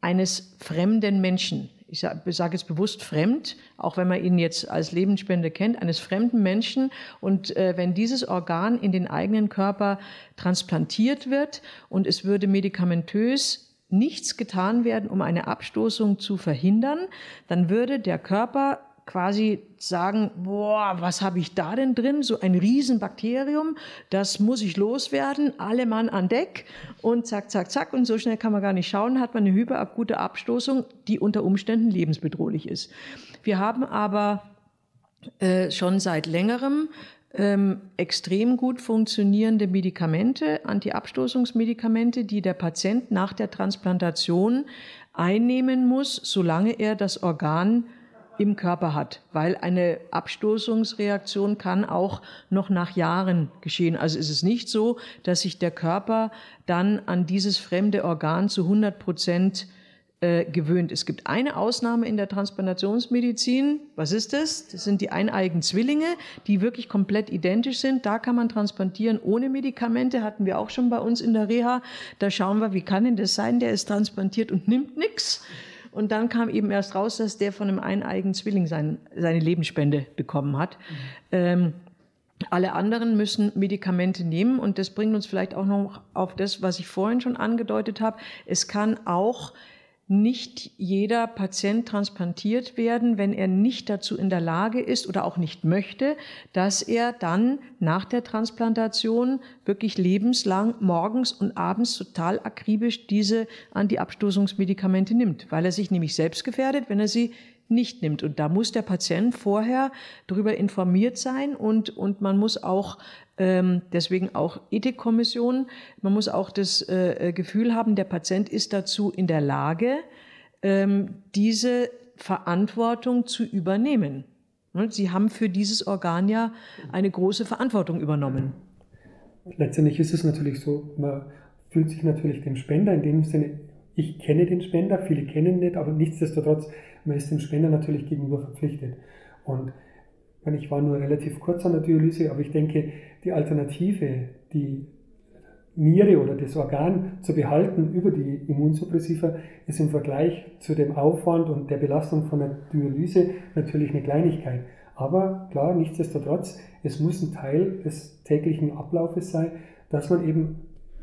eines fremden Menschen. Ich sage jetzt bewusst fremd, auch wenn man ihn jetzt als Lebensspende kennt, eines fremden Menschen. Und äh, wenn dieses Organ in den eigenen Körper transplantiert wird und es würde medikamentös nichts getan werden, um eine Abstoßung zu verhindern, dann würde der Körper quasi sagen, boah, was habe ich da denn drin? So ein Riesenbakterium, das muss ich loswerden, alle Mann an Deck und zack, zack, zack. Und so schnell kann man gar nicht schauen, hat man eine hyperakute Abstoßung, die unter Umständen lebensbedrohlich ist. Wir haben aber äh, schon seit längerem ähm, extrem gut funktionierende Medikamente, Antiabstoßungsmedikamente, die der Patient nach der Transplantation einnehmen muss, solange er das Organ im Körper hat, weil eine Abstoßungsreaktion kann auch noch nach Jahren geschehen. Also ist es nicht so, dass sich der Körper dann an dieses fremde Organ zu 100 Prozent äh, gewöhnt. Es gibt eine Ausnahme in der Transplantationsmedizin. Was ist das? Das sind die eineigen Zwillinge, die wirklich komplett identisch sind. Da kann man transplantieren ohne Medikamente. Hatten wir auch schon bei uns in der Reha. Da schauen wir, wie kann denn das sein? Der ist transplantiert und nimmt nichts. Und dann kam eben erst raus, dass der von einem eineigen Zwilling sein, seine Lebensspende bekommen hat. Mhm. Ähm, alle anderen müssen Medikamente nehmen und das bringt uns vielleicht auch noch auf das, was ich vorhin schon angedeutet habe. Es kann auch nicht jeder Patient transplantiert werden, wenn er nicht dazu in der Lage ist oder auch nicht möchte, dass er dann nach der Transplantation wirklich lebenslang morgens und abends total akribisch diese Antiabstoßungsmedikamente nimmt, weil er sich nämlich selbst gefährdet, wenn er sie nicht nimmt. Und da muss der Patient vorher darüber informiert sein und, und man muss auch ähm, deswegen auch Ethikkommission. Man muss auch das äh, äh, Gefühl haben, der Patient ist dazu in der Lage, ähm, diese Verantwortung zu übernehmen. Ne, Sie haben für dieses Organ ja eine große Verantwortung übernommen. Letztendlich ist es natürlich so, man fühlt sich natürlich dem Spender in dem Sinne, ich kenne den Spender, viele kennen ihn nicht, aber nichtsdestotrotz, man ist dem Spender natürlich gegenüber verpflichtet. Und ich war nur relativ kurz an der Dialyse, aber ich denke, die Alternative, die Niere oder das Organ zu behalten über die Immunsuppressiva, ist im Vergleich zu dem Aufwand und der Belastung von der Dialyse natürlich eine Kleinigkeit. Aber klar, nichtsdestotrotz, es muss ein Teil des täglichen Ablaufes sein, dass man eben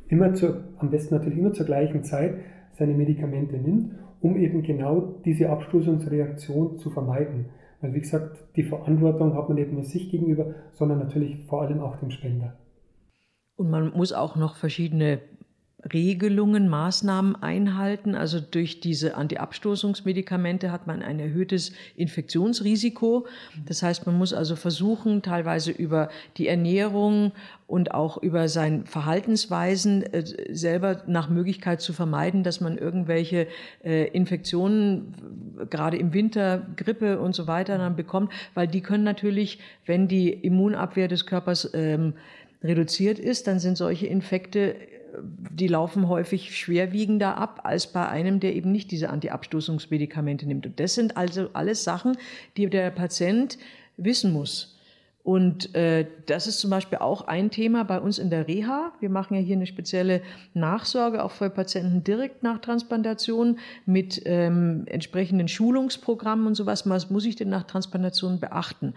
immer zur, am besten natürlich immer zur gleichen Zeit seine Medikamente nimmt, um eben genau diese Abstoßungsreaktion zu vermeiden. Weil, wie gesagt, die Verantwortung hat man nicht nur sich gegenüber, sondern natürlich vor allem auch dem Spender. Und man muss auch noch verschiedene Regelungen, Maßnahmen einhalten. Also durch diese Antiabstoßungsmedikamente hat man ein erhöhtes Infektionsrisiko. Das heißt, man muss also versuchen, teilweise über die Ernährung und auch über sein Verhaltensweisen äh, selber nach Möglichkeit zu vermeiden, dass man irgendwelche äh, Infektionen, gerade im Winter, Grippe und so weiter dann bekommt, weil die können natürlich, wenn die Immunabwehr des Körpers ähm, reduziert ist, dann sind solche Infekte die laufen häufig schwerwiegender ab als bei einem, der eben nicht diese Antiabstoßungsmedikamente nimmt. Und das sind also alles Sachen, die der Patient wissen muss. Und äh, das ist zum Beispiel auch ein Thema bei uns in der Reha. Wir machen ja hier eine spezielle Nachsorge auch für Patienten direkt nach Transplantation mit ähm, entsprechenden Schulungsprogrammen und sowas. Was muss ich denn nach Transplantation beachten?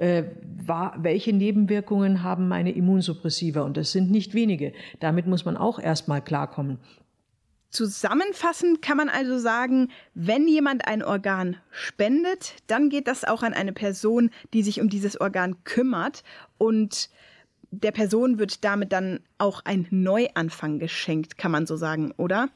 Äh, war, welche Nebenwirkungen haben meine Immunsuppressiva? Und das sind nicht wenige. Damit muss man auch erstmal klarkommen. Zusammenfassend kann man also sagen, wenn jemand ein Organ spendet, dann geht das auch an eine Person, die sich um dieses Organ kümmert und der Person wird damit dann auch ein Neuanfang geschenkt, kann man so sagen, oder?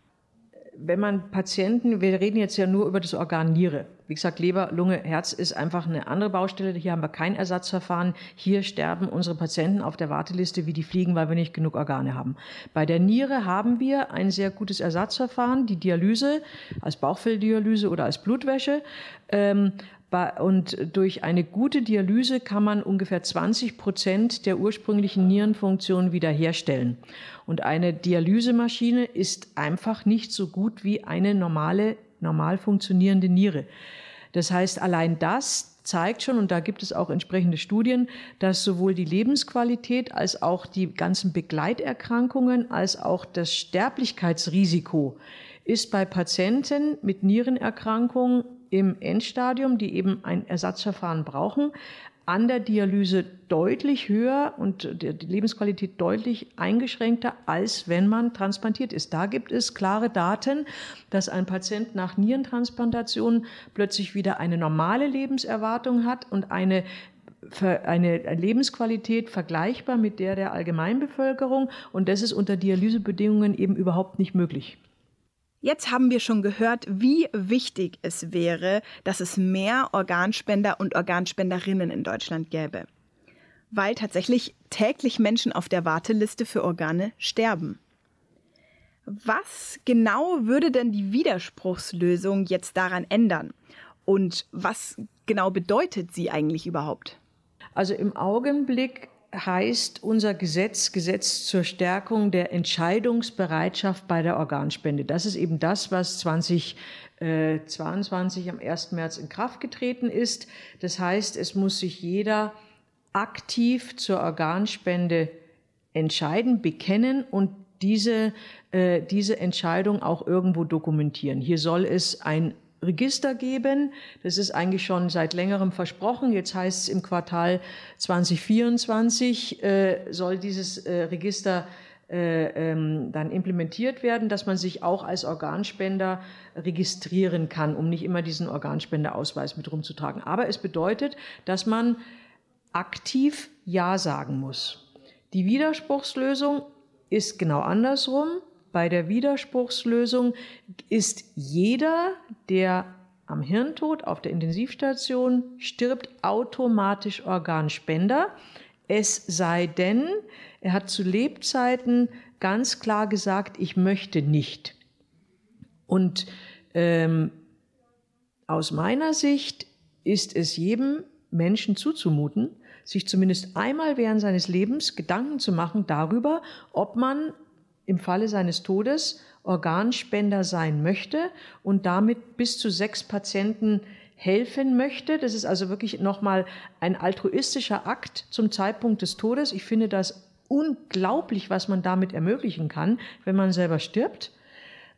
Wenn man Patienten, wir reden jetzt ja nur über das Organ Niere. Wie gesagt, Leber, Lunge, Herz ist einfach eine andere Baustelle. Hier haben wir kein Ersatzverfahren. Hier sterben unsere Patienten auf der Warteliste wie die Fliegen, weil wir nicht genug Organe haben. Bei der Niere haben wir ein sehr gutes Ersatzverfahren, die Dialyse als Bauchfelldialyse oder als Blutwäsche. Ähm, und durch eine gute Dialyse kann man ungefähr 20 Prozent der ursprünglichen Nierenfunktion wiederherstellen. Und eine Dialysemaschine ist einfach nicht so gut wie eine normale, normal funktionierende Niere. Das heißt, allein das zeigt schon, und da gibt es auch entsprechende Studien, dass sowohl die Lebensqualität als auch die ganzen Begleiterkrankungen als auch das Sterblichkeitsrisiko ist bei Patienten mit Nierenerkrankungen im Endstadium, die eben ein Ersatzverfahren brauchen, an der Dialyse deutlich höher und die Lebensqualität deutlich eingeschränkter, als wenn man transplantiert ist. Da gibt es klare Daten, dass ein Patient nach Nierentransplantation plötzlich wieder eine normale Lebenserwartung hat und eine eine Lebensqualität vergleichbar mit der der Allgemeinbevölkerung. Und das ist unter Dialysebedingungen eben überhaupt nicht möglich. Jetzt haben wir schon gehört, wie wichtig es wäre, dass es mehr Organspender und Organspenderinnen in Deutschland gäbe. Weil tatsächlich täglich Menschen auf der Warteliste für Organe sterben. Was genau würde denn die Widerspruchslösung jetzt daran ändern? Und was genau bedeutet sie eigentlich überhaupt? Also im Augenblick heißt unser Gesetz Gesetz zur Stärkung der Entscheidungsbereitschaft bei der Organspende. Das ist eben das, was 2022 am 1. März in Kraft getreten ist. Das heißt, es muss sich jeder aktiv zur Organspende entscheiden, bekennen und diese, äh, diese Entscheidung auch irgendwo dokumentieren. Hier soll es ein Register geben. Das ist eigentlich schon seit längerem versprochen. Jetzt heißt es im Quartal 2024 äh, soll dieses äh, Register äh, ähm, dann implementiert werden, dass man sich auch als Organspender registrieren kann, um nicht immer diesen Organspendeausweis mit rumzutragen. Aber es bedeutet, dass man aktiv Ja sagen muss. Die Widerspruchslösung ist genau andersrum. Bei der Widerspruchslösung ist jeder, der am Hirntod auf der Intensivstation stirbt, automatisch Organspender. Es sei denn, er hat zu Lebzeiten ganz klar gesagt, ich möchte nicht. Und ähm, aus meiner Sicht ist es jedem Menschen zuzumuten, sich zumindest einmal während seines Lebens Gedanken zu machen darüber, ob man im Falle seines Todes Organspender sein möchte und damit bis zu sechs Patienten helfen möchte. Das ist also wirklich nochmal ein altruistischer Akt zum Zeitpunkt des Todes. Ich finde das unglaublich, was man damit ermöglichen kann, wenn man selber stirbt.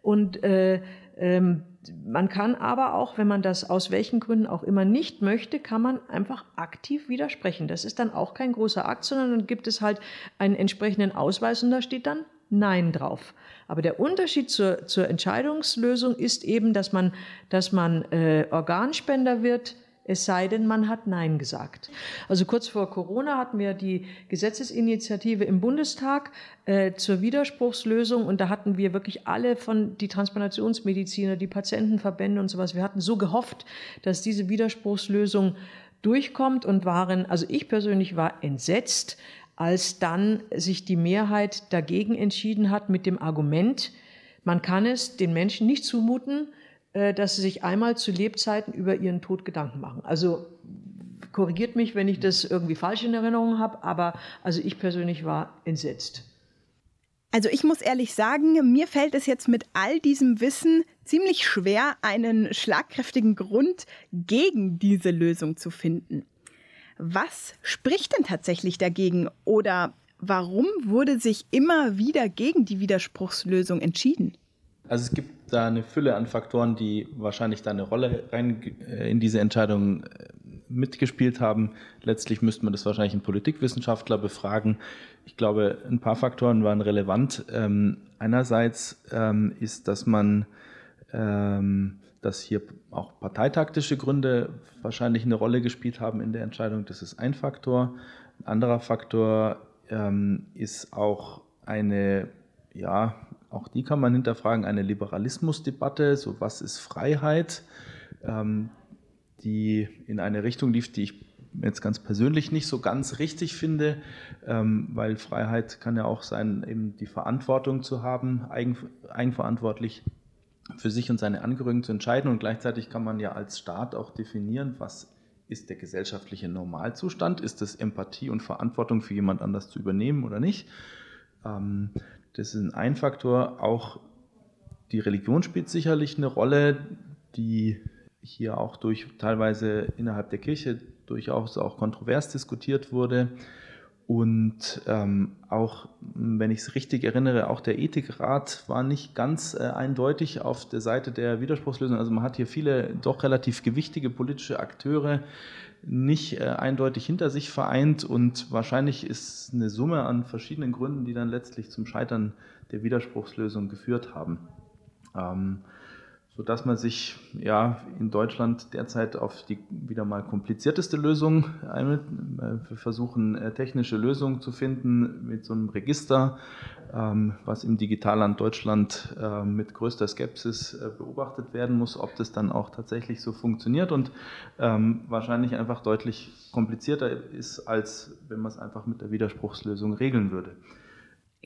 Und äh, ähm, man kann aber auch, wenn man das aus welchen Gründen auch immer nicht möchte, kann man einfach aktiv widersprechen. Das ist dann auch kein großer Akt, sondern dann gibt es halt einen entsprechenden Ausweis und da steht dann Nein drauf. Aber der Unterschied zur, zur Entscheidungslösung ist eben, dass man, dass man äh, Organspender wird, es sei denn, man hat Nein gesagt. Also kurz vor Corona hatten wir die Gesetzesinitiative im Bundestag äh, zur Widerspruchslösung und da hatten wir wirklich alle von die Transplantationsmediziner, die Patientenverbände und sowas. Wir hatten so gehofft, dass diese Widerspruchslösung durchkommt und waren, also ich persönlich war entsetzt, als dann sich die Mehrheit dagegen entschieden hat mit dem Argument, man kann es den Menschen nicht zumuten, äh, dass sie sich einmal zu Lebzeiten über ihren Tod Gedanken machen. Also korrigiert mich, wenn ich das irgendwie falsch in Erinnerung habe, aber also ich persönlich war entsetzt. Also ich muss ehrlich sagen, mir fällt es jetzt mit all diesem Wissen ziemlich schwer, einen schlagkräftigen Grund gegen diese Lösung zu finden. Was spricht denn tatsächlich dagegen oder warum wurde sich immer wieder gegen die Widerspruchslösung entschieden? Also es gibt da eine Fülle an Faktoren, die wahrscheinlich da eine Rolle rein äh, in diese Entscheidung äh, mitgespielt haben. Letztlich müsste man das wahrscheinlich einen Politikwissenschaftler befragen. Ich glaube, ein paar Faktoren waren relevant. Ähm, einerseits ähm, ist, dass man, ähm, dass hier auch parteitaktische Gründe wahrscheinlich eine Rolle gespielt haben in der Entscheidung. Das ist ein Faktor. Ein anderer Faktor ähm, ist auch eine, ja, auch die kann man hinterfragen, eine Liberalismusdebatte, so was ist Freiheit, ähm, die in eine Richtung lief, die ich jetzt ganz persönlich nicht so ganz richtig finde, ähm, weil Freiheit kann ja auch sein, eben die Verantwortung zu haben, eigen, eigenverantwortlich für sich und seine Angehörigen zu entscheiden und gleichzeitig kann man ja als Staat auch definieren, was ist der gesellschaftliche Normalzustand, ist es Empathie und Verantwortung für jemand anders zu übernehmen oder nicht. Ähm, das ist ein Faktor. Auch die Religion spielt sicherlich eine Rolle, die hier auch durch teilweise innerhalb der Kirche durchaus auch kontrovers diskutiert wurde. Und ähm, auch, wenn ich es richtig erinnere, auch der Ethikrat war nicht ganz äh, eindeutig auf der Seite der Widerspruchslösung. Also man hat hier viele doch relativ gewichtige politische Akteure nicht äh, eindeutig hinter sich vereint und wahrscheinlich ist eine Summe an verschiedenen Gründen, die dann letztlich zum Scheitern der Widerspruchslösung geführt haben. Ähm, sodass man sich ja in Deutschland derzeit auf die wieder mal komplizierteste Lösung einigt. Wir versuchen äh, technische Lösungen zu finden mit so einem Register, ähm, was im Digitalland Deutschland äh, mit größter Skepsis äh, beobachtet werden muss, ob das dann auch tatsächlich so funktioniert und ähm, wahrscheinlich einfach deutlich komplizierter ist, als wenn man es einfach mit der Widerspruchslösung regeln würde.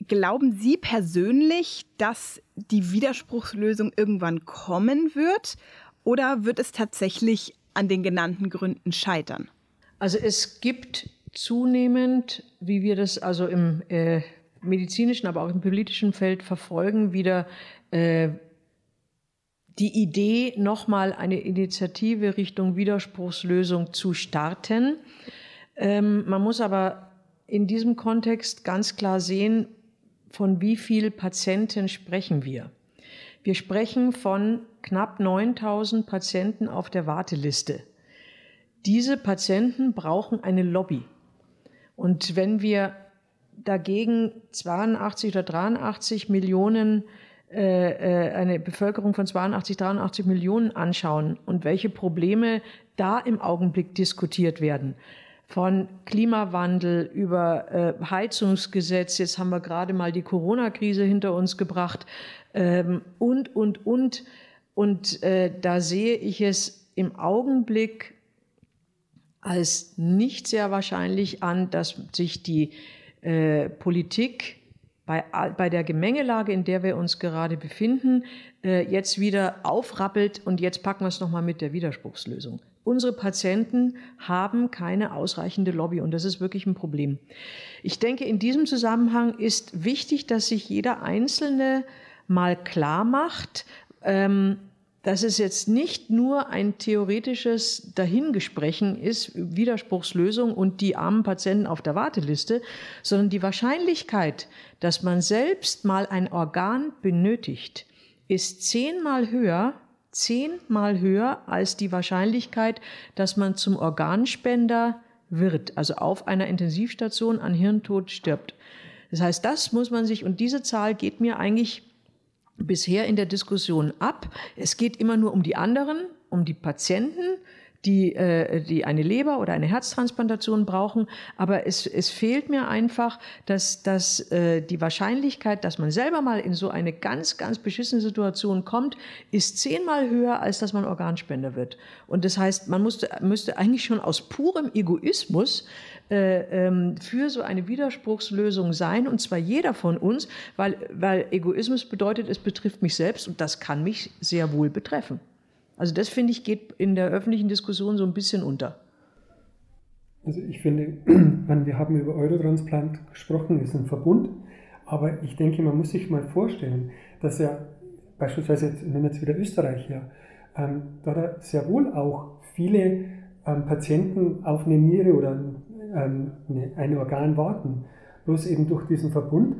Glauben Sie persönlich, dass die Widerspruchslösung irgendwann kommen wird oder wird es tatsächlich an den genannten Gründen scheitern? Also es gibt zunehmend, wie wir das also im äh, medizinischen, aber auch im politischen Feld verfolgen, wieder äh, die Idee, nochmal eine Initiative Richtung Widerspruchslösung zu starten. Ähm, man muss aber in diesem Kontext ganz klar sehen, von wie vielen Patienten sprechen wir? Wir sprechen von knapp 9000 Patienten auf der Warteliste. Diese Patienten brauchen eine Lobby. Und wenn wir dagegen 82 oder 83 Millionen, äh, äh, eine Bevölkerung von 82, 83 Millionen anschauen und welche Probleme da im Augenblick diskutiert werden, von Klimawandel über äh, Heizungsgesetz, jetzt haben wir gerade mal die Corona-Krise hinter uns gebracht ähm, und, und, und. Und äh, da sehe ich es im Augenblick als nicht sehr wahrscheinlich an, dass sich die äh, Politik bei, bei der Gemengelage, in der wir uns gerade befinden, äh, jetzt wieder aufrappelt und jetzt packen wir es nochmal mit der Widerspruchslösung. Unsere Patienten haben keine ausreichende Lobby und das ist wirklich ein Problem. Ich denke, in diesem Zusammenhang ist wichtig, dass sich jeder Einzelne mal klar macht, ähm, dass es jetzt nicht nur ein theoretisches Dahingesprächen ist, Widerspruchslösung und die armen Patienten auf der Warteliste, sondern die Wahrscheinlichkeit, dass man selbst mal ein Organ benötigt, ist zehnmal höher zehnmal höher als die Wahrscheinlichkeit, dass man zum Organspender wird, also auf einer Intensivstation an Hirntod stirbt. Das heißt, das muss man sich, und diese Zahl geht mir eigentlich bisher in der Diskussion ab. Es geht immer nur um die anderen, um die Patienten, die, äh, die eine Leber- oder eine Herztransplantation brauchen. Aber es, es fehlt mir einfach, dass, dass äh, die Wahrscheinlichkeit, dass man selber mal in so eine ganz, ganz beschissene Situation kommt, ist zehnmal höher, als dass man Organspender wird. Und das heißt, man musste, müsste eigentlich schon aus purem Egoismus äh, ähm, für so eine Widerspruchslösung sein, und zwar jeder von uns, weil, weil Egoismus bedeutet, es betrifft mich selbst und das kann mich sehr wohl betreffen. Also das finde ich geht in der öffentlichen Diskussion so ein bisschen unter. Also ich finde, wir haben über Eurotransplant gesprochen, ist ein Verbund, aber ich denke, man muss sich mal vorstellen, dass ja beispielsweise, jetzt, nehmen wir jetzt wieder Österreich her, ähm, da sehr wohl auch viele ähm, Patienten auf eine Niere oder ähm, eine, ein Organ warten. Bloß eben durch diesen Verbund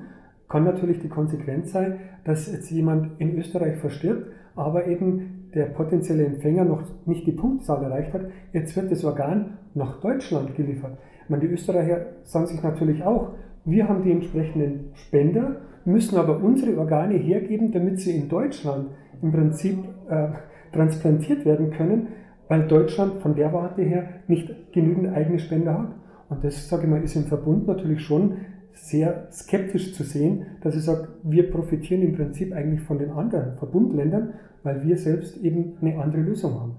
kann natürlich die Konsequenz sein, dass jetzt jemand in Österreich verstirbt, aber eben der potenzielle Empfänger noch nicht die Punktzahl erreicht hat. Jetzt wird das Organ nach Deutschland geliefert. Ich meine, die Österreicher sagen sich natürlich auch, wir haben die entsprechenden Spender, müssen aber unsere Organe hergeben, damit sie in Deutschland im Prinzip äh, transplantiert werden können, weil Deutschland von der Warte her nicht genügend eigene Spender hat. Und das, sage ich mal, ist im Verbund natürlich schon sehr skeptisch zu sehen, dass ich sage, wir profitieren im Prinzip eigentlich von den anderen Verbundländern, weil wir selbst eben eine andere Lösung haben.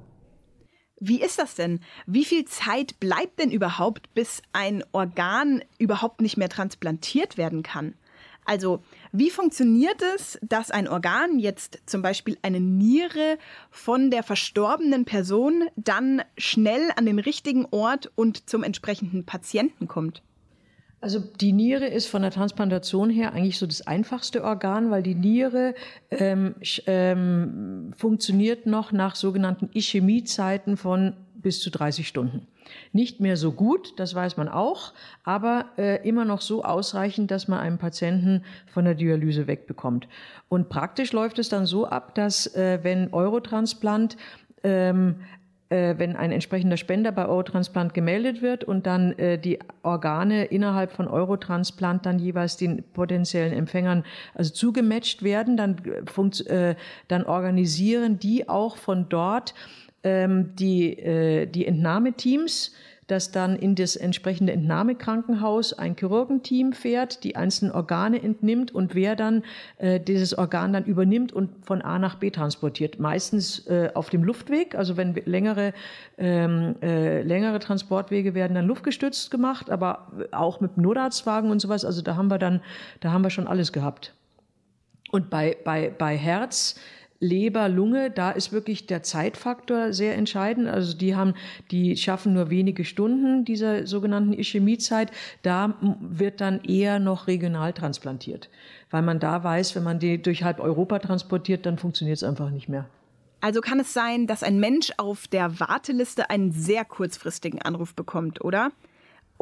Wie ist das denn? Wie viel Zeit bleibt denn überhaupt, bis ein Organ überhaupt nicht mehr transplantiert werden kann? Also, wie funktioniert es, dass ein Organ, jetzt zum Beispiel eine Niere, von der verstorbenen Person dann schnell an den richtigen Ort und zum entsprechenden Patienten kommt? Also die Niere ist von der Transplantation her eigentlich so das einfachste Organ, weil die Niere ähm, ähm, funktioniert noch nach sogenannten Ischämiezeiten von bis zu 30 Stunden. Nicht mehr so gut, das weiß man auch, aber äh, immer noch so ausreichend, dass man einen Patienten von der Dialyse wegbekommt. Und praktisch läuft es dann so ab, dass äh, wenn Eurotransplant ähm, äh, wenn ein entsprechender Spender bei Eurotransplant gemeldet wird und dann äh, die Organe innerhalb von Eurotransplant dann jeweils den potenziellen Empfängern also zugematcht werden, dann, äh, dann organisieren die auch von dort ähm, die, äh, die Entnahmeteams, dass dann in das entsprechende Entnahmekrankenhaus ein Chirurgenteam fährt, die einzelnen Organe entnimmt und wer dann äh, dieses Organ dann übernimmt und von A nach B transportiert. Meistens äh, auf dem Luftweg, also wenn längere, ähm, äh, längere Transportwege werden dann luftgestützt gemacht, aber auch mit Notarztwagen und sowas. Also da haben wir dann, da haben wir schon alles gehabt. Und bei, bei, bei Herz Leber, Lunge, da ist wirklich der Zeitfaktor sehr entscheidend. Also die haben, die schaffen nur wenige Stunden dieser sogenannten Ischämiezeit. Da wird dann eher noch regional transplantiert, weil man da weiß, wenn man die durch halb Europa transportiert, dann funktioniert es einfach nicht mehr. Also kann es sein, dass ein Mensch auf der Warteliste einen sehr kurzfristigen Anruf bekommt, oder?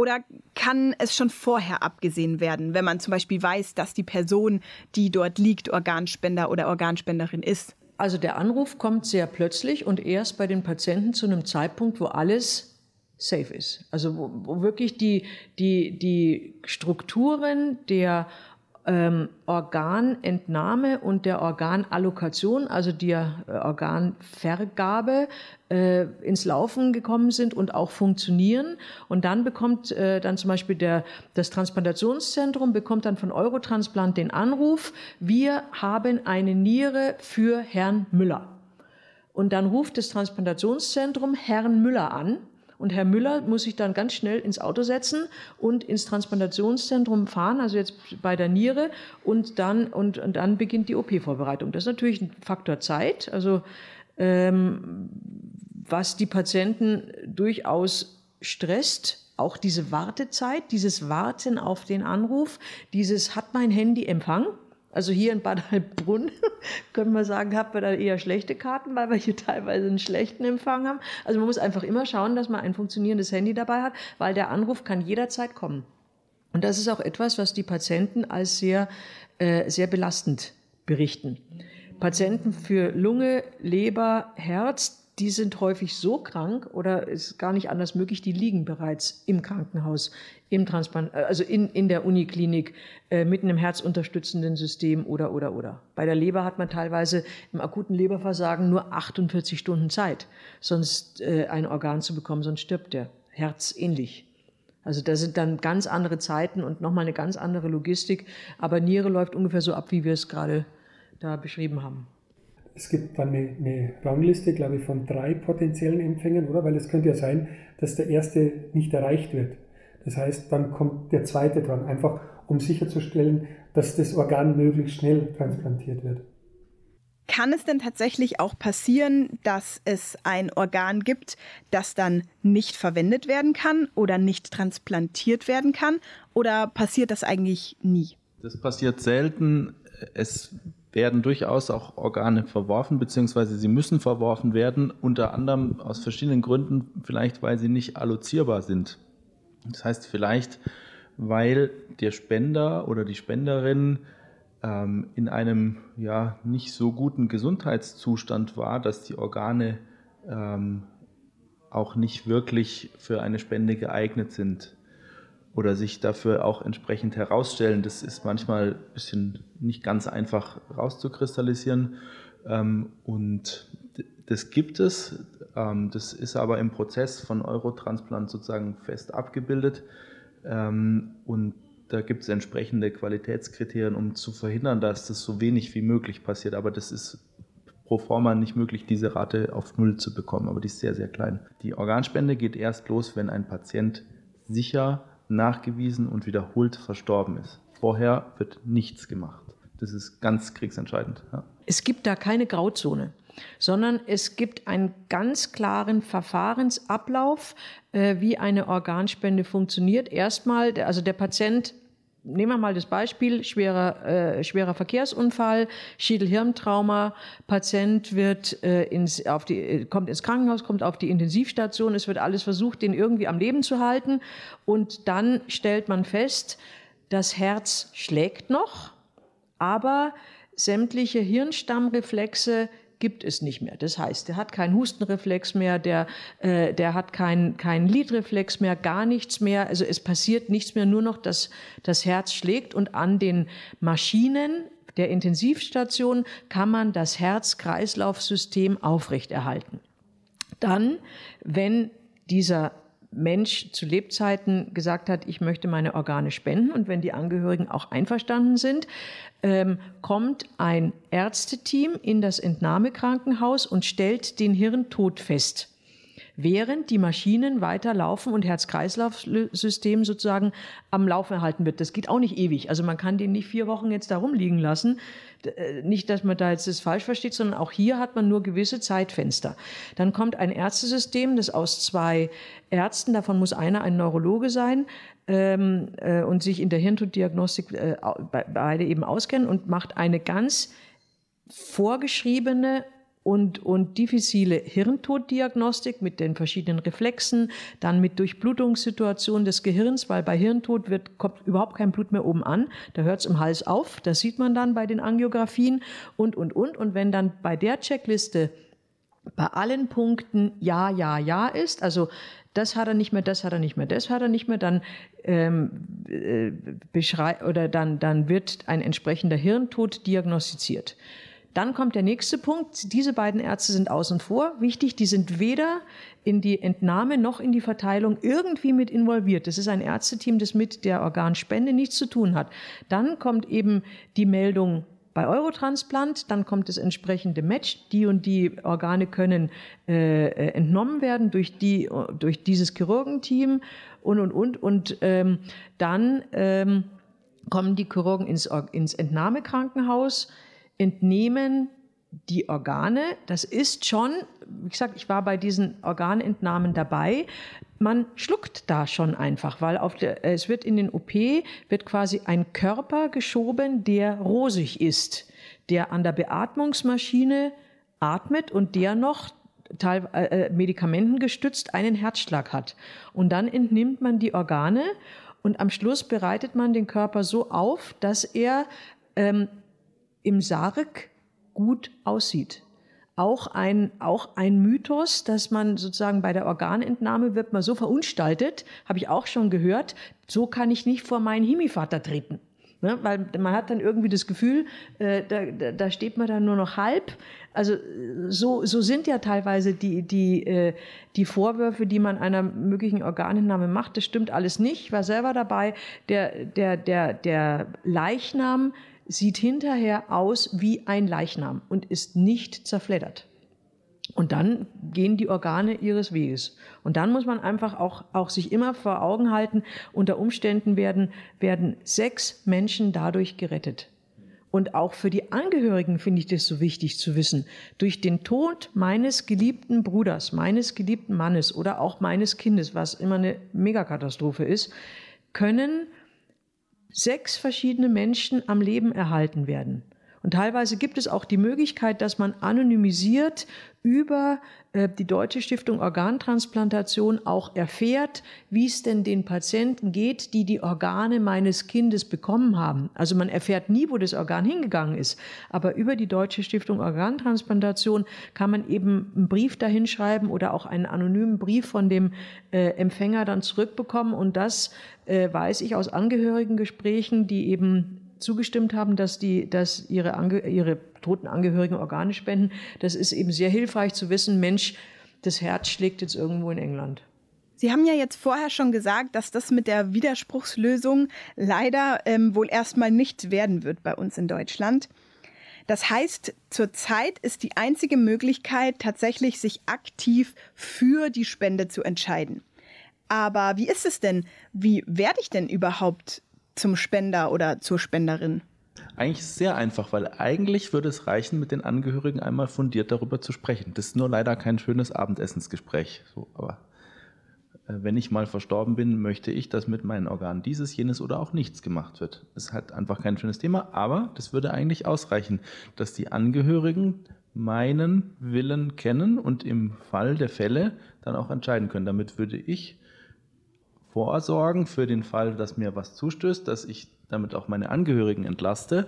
Oder kann es schon vorher abgesehen werden, wenn man zum Beispiel weiß, dass die Person, die dort liegt, Organspender oder Organspenderin ist? Also der Anruf kommt sehr plötzlich und erst bei den Patienten zu einem Zeitpunkt, wo alles safe ist. Also wo, wo wirklich die, die, die Strukturen der ähm, Organentnahme und der Organallokation, also der äh, Organvergabe, äh, ins Laufen gekommen sind und auch funktionieren. Und dann bekommt äh, dann zum Beispiel der, das Transplantationszentrum bekommt dann von Eurotransplant den Anruf, wir haben eine Niere für Herrn Müller. Und dann ruft das Transplantationszentrum Herrn Müller an und Herr Müller muss sich dann ganz schnell ins Auto setzen und ins Transplantationszentrum fahren, also jetzt bei der Niere, und dann, und, und dann beginnt die OP-Vorbereitung. Das ist natürlich ein Faktor Zeit, also ähm, was die Patienten durchaus stresst, auch diese Wartezeit, dieses Warten auf den Anruf, dieses hat mein Handy Empfang, also hier in Bad Heilbrunn können wir sagen, haben wir da eher schlechte Karten, weil wir hier teilweise einen schlechten Empfang haben. Also man muss einfach immer schauen, dass man ein funktionierendes Handy dabei hat, weil der Anruf kann jederzeit kommen. Und das ist auch etwas, was die Patienten als sehr, äh, sehr belastend berichten. Patienten für Lunge, Leber, Herz, die sind häufig so krank oder ist gar nicht anders möglich, die liegen bereits im Krankenhaus, im Transplant, äh, also in, in der Uniklinik äh, mit einem herzunterstützenden System oder, oder, oder. Bei der Leber hat man teilweise im akuten Leberversagen nur 48 Stunden Zeit, sonst äh, ein Organ zu bekommen, sonst stirbt der. Herz ähnlich. Also da sind dann ganz andere Zeiten und nochmal eine ganz andere Logistik. Aber Niere läuft ungefähr so ab, wie wir es gerade da beschrieben haben. Es gibt dann eine, eine, Rangliste, glaube ich, von drei potenziellen Empfängern, oder? Weil es könnte ja sein, dass der erste nicht erreicht wird. Das heißt, dann kommt der zweite dran, einfach um sicherzustellen, dass das Organ möglichst schnell transplantiert wird. Kann es denn tatsächlich auch passieren, dass es ein Organ gibt, das dann nicht verwendet werden kann oder nicht transplantiert werden kann? Oder passiert das eigentlich nie? Das passiert selten. Es werden durchaus auch Organe verworfen, beziehungsweise sie müssen verworfen werden, unter anderem aus verschiedenen Gründen, vielleicht weil sie nicht allozierbar sind. Das heißt vielleicht, weil der Spender oder die Spenderin ähm, in einem ja nicht so guten Gesundheitszustand war, dass die Organe ähm, auch nicht wirklich für eine Spende geeignet sind oder sich dafür auch entsprechend herausstellen. Das ist manchmal ein bisschen nicht ganz einfach rauszukristallisieren. Ähm, und das gibt es. Ähm, das ist aber im Prozess von Eurotransplant sozusagen fest abgebildet. Ähm, und da gibt es entsprechende Qualitätskriterien, um zu verhindern, dass das so wenig wie möglich passiert. Aber das ist pro forma nicht möglich, diese Rate auf Null zu bekommen. Aber die ist sehr, sehr klein. Die Organspende geht erst los, wenn ein Patient sicher nachgewiesen und wiederholt verstorben ist. Vorher wird nichts gemacht. Das ist ganz kriegsentscheidend. Ja. Es gibt da keine Grauzone sondern es gibt einen ganz klaren Verfahrensablauf, äh, wie eine Organspende funktioniert. Erstmal, also der Patient Nehmen wir mal das Beispiel, schwerer, äh, schwerer Verkehrsunfall, Schädelhirntrauma, Patient wird, äh, ins, auf die, äh, kommt ins Krankenhaus, kommt auf die Intensivstation, es wird alles versucht, den irgendwie am Leben zu halten. Und dann stellt man fest, das Herz schlägt noch, aber sämtliche Hirnstammreflexe gibt es nicht mehr. Das heißt, der hat keinen Hustenreflex mehr, der, äh, der hat keinen keinen Lidreflex mehr, gar nichts mehr. Also es passiert nichts mehr, nur noch, dass das Herz schlägt und an den Maschinen der Intensivstation kann man das Herz-Kreislauf-System aufrechterhalten. Dann, wenn dieser Mensch zu Lebzeiten gesagt hat, ich möchte meine Organe spenden. Und wenn die Angehörigen auch einverstanden sind, ähm, kommt ein Ärzteteam in das Entnahmekrankenhaus und stellt den Hirntod fest während die Maschinen weiterlaufen und Herz-Kreislauf-System sozusagen am Laufen erhalten wird. Das geht auch nicht ewig. Also man kann den nicht vier Wochen jetzt da rumliegen lassen. Äh, nicht, dass man da jetzt das falsch versteht, sondern auch hier hat man nur gewisse Zeitfenster. Dann kommt ein Ärztesystem, das aus zwei Ärzten, davon muss einer ein Neurologe sein, ähm, äh, und sich in der Hirntoddiagnostik äh, beide eben auskennen und macht eine ganz vorgeschriebene und, und diffizile Hirntoddiagnostik mit den verschiedenen Reflexen, dann mit Durchblutungssituationen des Gehirns, weil bei Hirntod wird, kommt überhaupt kein Blut mehr oben an, da hört es im Hals auf, das sieht man dann bei den Angiografien und, und, und. Und wenn dann bei der Checkliste bei allen Punkten ja, ja, ja ist, also das hat er nicht mehr, das hat er nicht mehr, das hat er nicht mehr, dann ähm, äh, oder dann, dann wird ein entsprechender Hirntod diagnostiziert. Dann kommt der nächste Punkt. Diese beiden Ärzte sind außen vor. Wichtig, die sind weder in die Entnahme noch in die Verteilung irgendwie mit involviert. Das ist ein Ärzteteam, das mit der Organspende nichts zu tun hat. Dann kommt eben die Meldung bei Eurotransplant, dann kommt das entsprechende Match. Die und die Organe können äh, äh entnommen werden durch, die, durch dieses Chirurgenteam und, und, und. Und ähm, dann ähm, kommen die Chirurgen ins, ins Entnahmekrankenhaus entnehmen die Organe. Das ist schon, wie gesagt, ich war bei diesen Organentnahmen dabei. Man schluckt da schon einfach, weil auf der, es wird in den OP wird quasi ein Körper geschoben, der rosig ist, der an der Beatmungsmaschine atmet und der noch Teil, äh, äh Medikamenten gestützt einen Herzschlag hat. Und dann entnimmt man die Organe und am Schluss bereitet man den Körper so auf, dass er ähm, im Sarg gut aussieht. Auch ein, auch ein Mythos, dass man sozusagen bei der Organentnahme wird man so verunstaltet, habe ich auch schon gehört, so kann ich nicht vor meinen Himivater treten. Ne? Weil man hat dann irgendwie das Gefühl, äh, da, da steht man dann nur noch halb. Also so, so sind ja teilweise die, die, äh, die Vorwürfe, die man einer möglichen Organentnahme macht. Das stimmt alles nicht. Ich war selber dabei. Der, der, der, der Leichnam sieht hinterher aus wie ein Leichnam und ist nicht zerfleddert. Und dann gehen die Organe ihres Weges. Und dann muss man einfach auch, auch sich immer vor Augen halten, unter Umständen werden, werden sechs Menschen dadurch gerettet. Und auch für die Angehörigen finde ich das so wichtig zu wissen. Durch den Tod meines geliebten Bruders, meines geliebten Mannes oder auch meines Kindes, was immer eine Megakatastrophe ist, können sechs verschiedene Menschen am Leben erhalten werden. Und teilweise gibt es auch die Möglichkeit, dass man anonymisiert über äh, die Deutsche Stiftung Organtransplantation auch erfährt, wie es denn den Patienten geht, die die Organe meines Kindes bekommen haben. Also man erfährt nie, wo das Organ hingegangen ist. Aber über die Deutsche Stiftung Organtransplantation kann man eben einen Brief dahin schreiben oder auch einen anonymen Brief von dem äh, Empfänger dann zurückbekommen. Und das äh, weiß ich aus Angehörigengesprächen, die eben zugestimmt haben, dass, die, dass ihre, Ange ihre toten Angehörigen Organe spenden. Das ist eben sehr hilfreich zu wissen, Mensch, das Herz schlägt jetzt irgendwo in England. Sie haben ja jetzt vorher schon gesagt, dass das mit der Widerspruchslösung leider ähm, wohl erstmal nicht werden wird bei uns in Deutschland. Das heißt, zurzeit ist die einzige Möglichkeit tatsächlich, sich aktiv für die Spende zu entscheiden. Aber wie ist es denn? Wie werde ich denn überhaupt zum Spender oder zur Spenderin? Eigentlich sehr einfach, weil eigentlich würde es reichen, mit den Angehörigen einmal fundiert darüber zu sprechen. Das ist nur leider kein schönes Abendessensgespräch. So, aber äh, wenn ich mal verstorben bin, möchte ich, dass mit meinen Organen dieses, jenes oder auch nichts gemacht wird. Ist halt einfach kein schönes Thema, aber das würde eigentlich ausreichen, dass die Angehörigen meinen Willen kennen und im Fall der Fälle dann auch entscheiden können. Damit würde ich vorsorgen für den Fall, dass mir was zustößt, dass ich damit auch meine Angehörigen entlaste,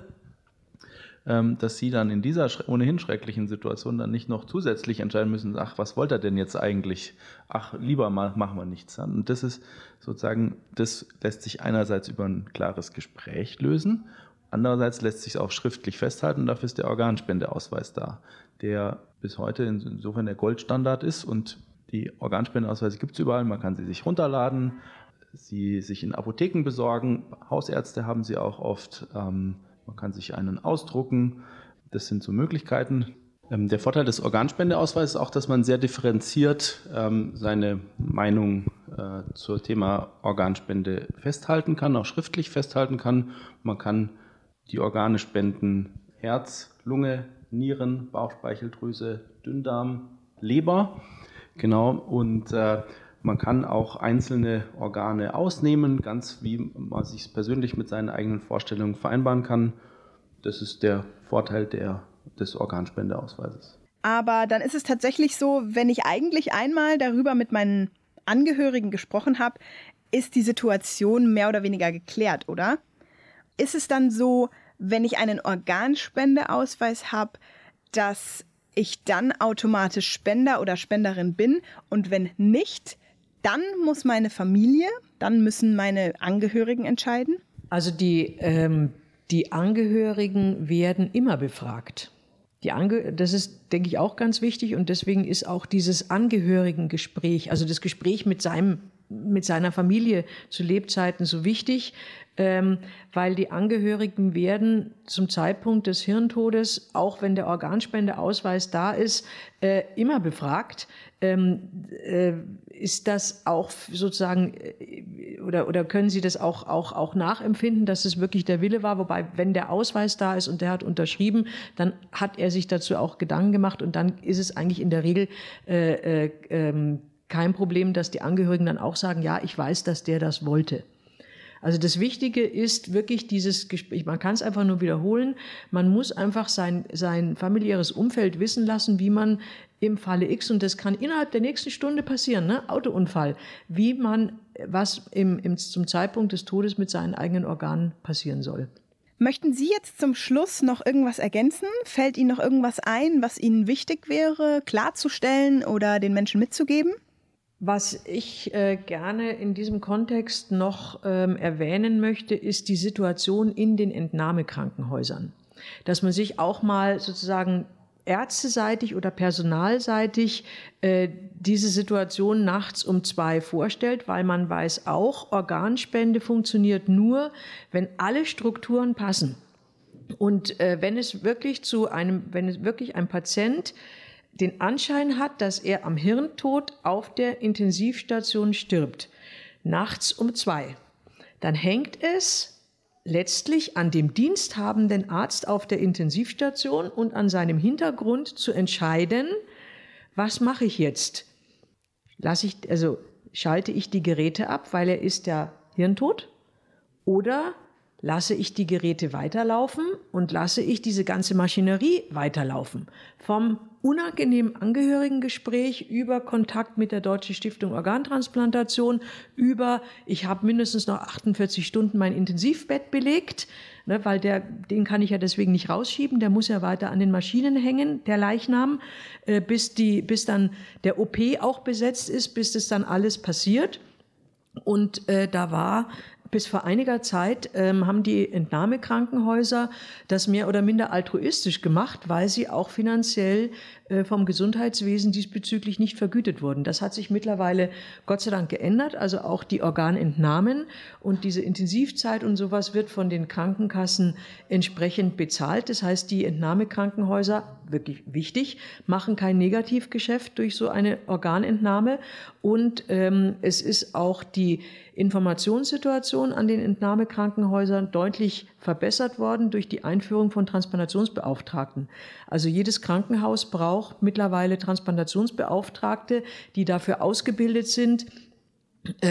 ähm, dass sie dann in dieser ohnehin schrecklichen Situation dann nicht noch zusätzlich entscheiden müssen, ach, was wollt er denn jetzt eigentlich? Ach, lieber mal machen wir nichts. Und das ist sozusagen, das lässt sich einerseits über ein klares Gespräch lösen, andererseits lässt sich auch schriftlich festhalten, dafür ist der Organspendeausweis da, der bis heute insofern der Goldstandard ist und die Organspendeausweise gibt es überall, man kann sie sich runterladen, sie sich in Apotheken besorgen, Hausärzte haben sie auch oft, ähm, man kann sich einen ausdrucken, das sind so Möglichkeiten. Ähm, der Vorteil des Organspendeausweises ist auch, dass man sehr differenziert ähm, seine Meinung äh, zum Thema Organspende festhalten kann, auch schriftlich festhalten kann. Man kann die Organe spenden, Herz, Lunge, Nieren, Bauchspeicheldrüse, Dünndarm, Leber. Genau, und äh, man kann auch einzelne Organe ausnehmen, ganz wie man sich persönlich mit seinen eigenen Vorstellungen vereinbaren kann. Das ist der Vorteil der, des Organspendeausweises. Aber dann ist es tatsächlich so, wenn ich eigentlich einmal darüber mit meinen Angehörigen gesprochen habe, ist die Situation mehr oder weniger geklärt, oder? Ist es dann so, wenn ich einen Organspendeausweis habe, dass ich dann automatisch Spender oder Spenderin bin und wenn nicht, dann muss meine Familie, dann müssen meine Angehörigen entscheiden? Also die, ähm, die Angehörigen werden immer befragt. Die Ange das ist, denke ich, auch ganz wichtig und deswegen ist auch dieses Angehörigengespräch, also das Gespräch mit seinem mit seiner Familie zu Lebzeiten so wichtig, ähm, weil die Angehörigen werden zum Zeitpunkt des Hirntodes, auch wenn der Organspendeausweis da ist, äh, immer befragt. Ähm, äh, ist das auch sozusagen äh, oder, oder können Sie das auch, auch, auch nachempfinden, dass es wirklich der Wille war? Wobei, wenn der Ausweis da ist und der hat unterschrieben, dann hat er sich dazu auch Gedanken gemacht und dann ist es eigentlich in der Regel äh, äh, ähm, kein Problem, dass die Angehörigen dann auch sagen, ja, ich weiß, dass der das wollte. Also das Wichtige ist wirklich dieses Gespräch. Man kann es einfach nur wiederholen. Man muss einfach sein, sein familiäres Umfeld wissen lassen, wie man im Falle X, und das kann innerhalb der nächsten Stunde passieren, ne? Autounfall, wie man, was im, im, zum Zeitpunkt des Todes mit seinen eigenen Organen passieren soll. Möchten Sie jetzt zum Schluss noch irgendwas ergänzen? Fällt Ihnen noch irgendwas ein, was Ihnen wichtig wäre, klarzustellen oder den Menschen mitzugeben? Was ich äh, gerne in diesem Kontext noch ähm, erwähnen möchte, ist die Situation in den Entnahmekrankenhäusern. Dass man sich auch mal sozusagen ärzteseitig oder personalseitig äh, diese Situation nachts um zwei vorstellt, weil man weiß auch, Organspende funktioniert nur, wenn alle Strukturen passen. Und äh, wenn es wirklich zu einem, wenn es wirklich ein Patient den Anschein hat, dass er am Hirntod auf der Intensivstation stirbt, nachts um zwei, dann hängt es letztlich an dem diensthabenden Arzt auf der Intensivstation und an seinem Hintergrund zu entscheiden, was mache ich jetzt? Lasse ich, also schalte ich die Geräte ab, weil er ist ja hirntot? Oder lasse ich die Geräte weiterlaufen und lasse ich diese ganze Maschinerie weiterlaufen. Vom unangenehmen Angehörigengespräch über Kontakt mit der Deutschen Stiftung Organtransplantation, über ich habe mindestens noch 48 Stunden mein Intensivbett belegt, ne, weil der, den kann ich ja deswegen nicht rausschieben, der muss ja weiter an den Maschinen hängen, der Leichnam, äh, bis, die, bis dann der OP auch besetzt ist, bis das dann alles passiert. Und äh, da war bis vor einiger Zeit ähm, haben die Entnahmekrankenhäuser das mehr oder minder altruistisch gemacht, weil sie auch finanziell vom Gesundheitswesen diesbezüglich nicht vergütet wurden. Das hat sich mittlerweile Gott sei Dank geändert. Also auch die Organentnahmen und diese Intensivzeit und sowas wird von den Krankenkassen entsprechend bezahlt. Das heißt, die Entnahmekrankenhäuser, wirklich wichtig, machen kein Negativgeschäft durch so eine Organentnahme. Und ähm, es ist auch die Informationssituation an den Entnahmekrankenhäusern deutlich verbessert worden durch die Einführung von Transplantationsbeauftragten. Also jedes Krankenhaus braucht mittlerweile Transplantationsbeauftragte, die dafür ausgebildet sind,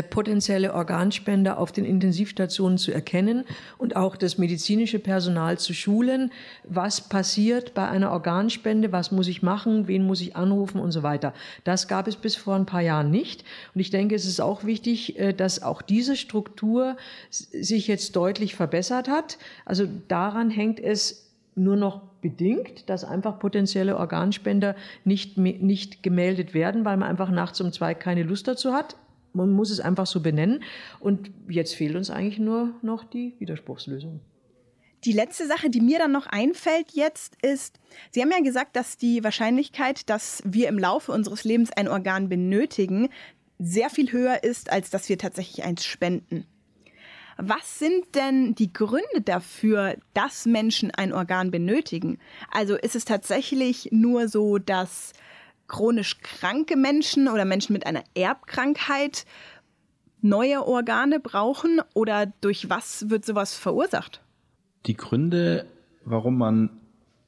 potenzielle Organspender auf den Intensivstationen zu erkennen und auch das medizinische Personal zu schulen, was passiert bei einer Organspende, was muss ich machen, wen muss ich anrufen und so weiter. Das gab es bis vor ein paar Jahren nicht. Und ich denke, es ist auch wichtig, äh, dass auch diese Struktur sich jetzt deutlich verbessert hat. Also daran hängt es nur noch bedingt, dass einfach potenzielle Organspender nicht, nicht gemeldet werden, weil man einfach nachts um zwei keine Lust dazu hat man muss es einfach so benennen. Und jetzt fehlt uns eigentlich nur noch die Widerspruchslösung. Die letzte Sache, die mir dann noch einfällt jetzt, ist, Sie haben ja gesagt, dass die Wahrscheinlichkeit, dass wir im Laufe unseres Lebens ein Organ benötigen, sehr viel höher ist, als dass wir tatsächlich eins spenden. Was sind denn die Gründe dafür, dass Menschen ein Organ benötigen? Also ist es tatsächlich nur so, dass chronisch kranke Menschen oder Menschen mit einer Erbkrankheit neue Organe brauchen oder durch was wird sowas verursacht? Die Gründe, warum man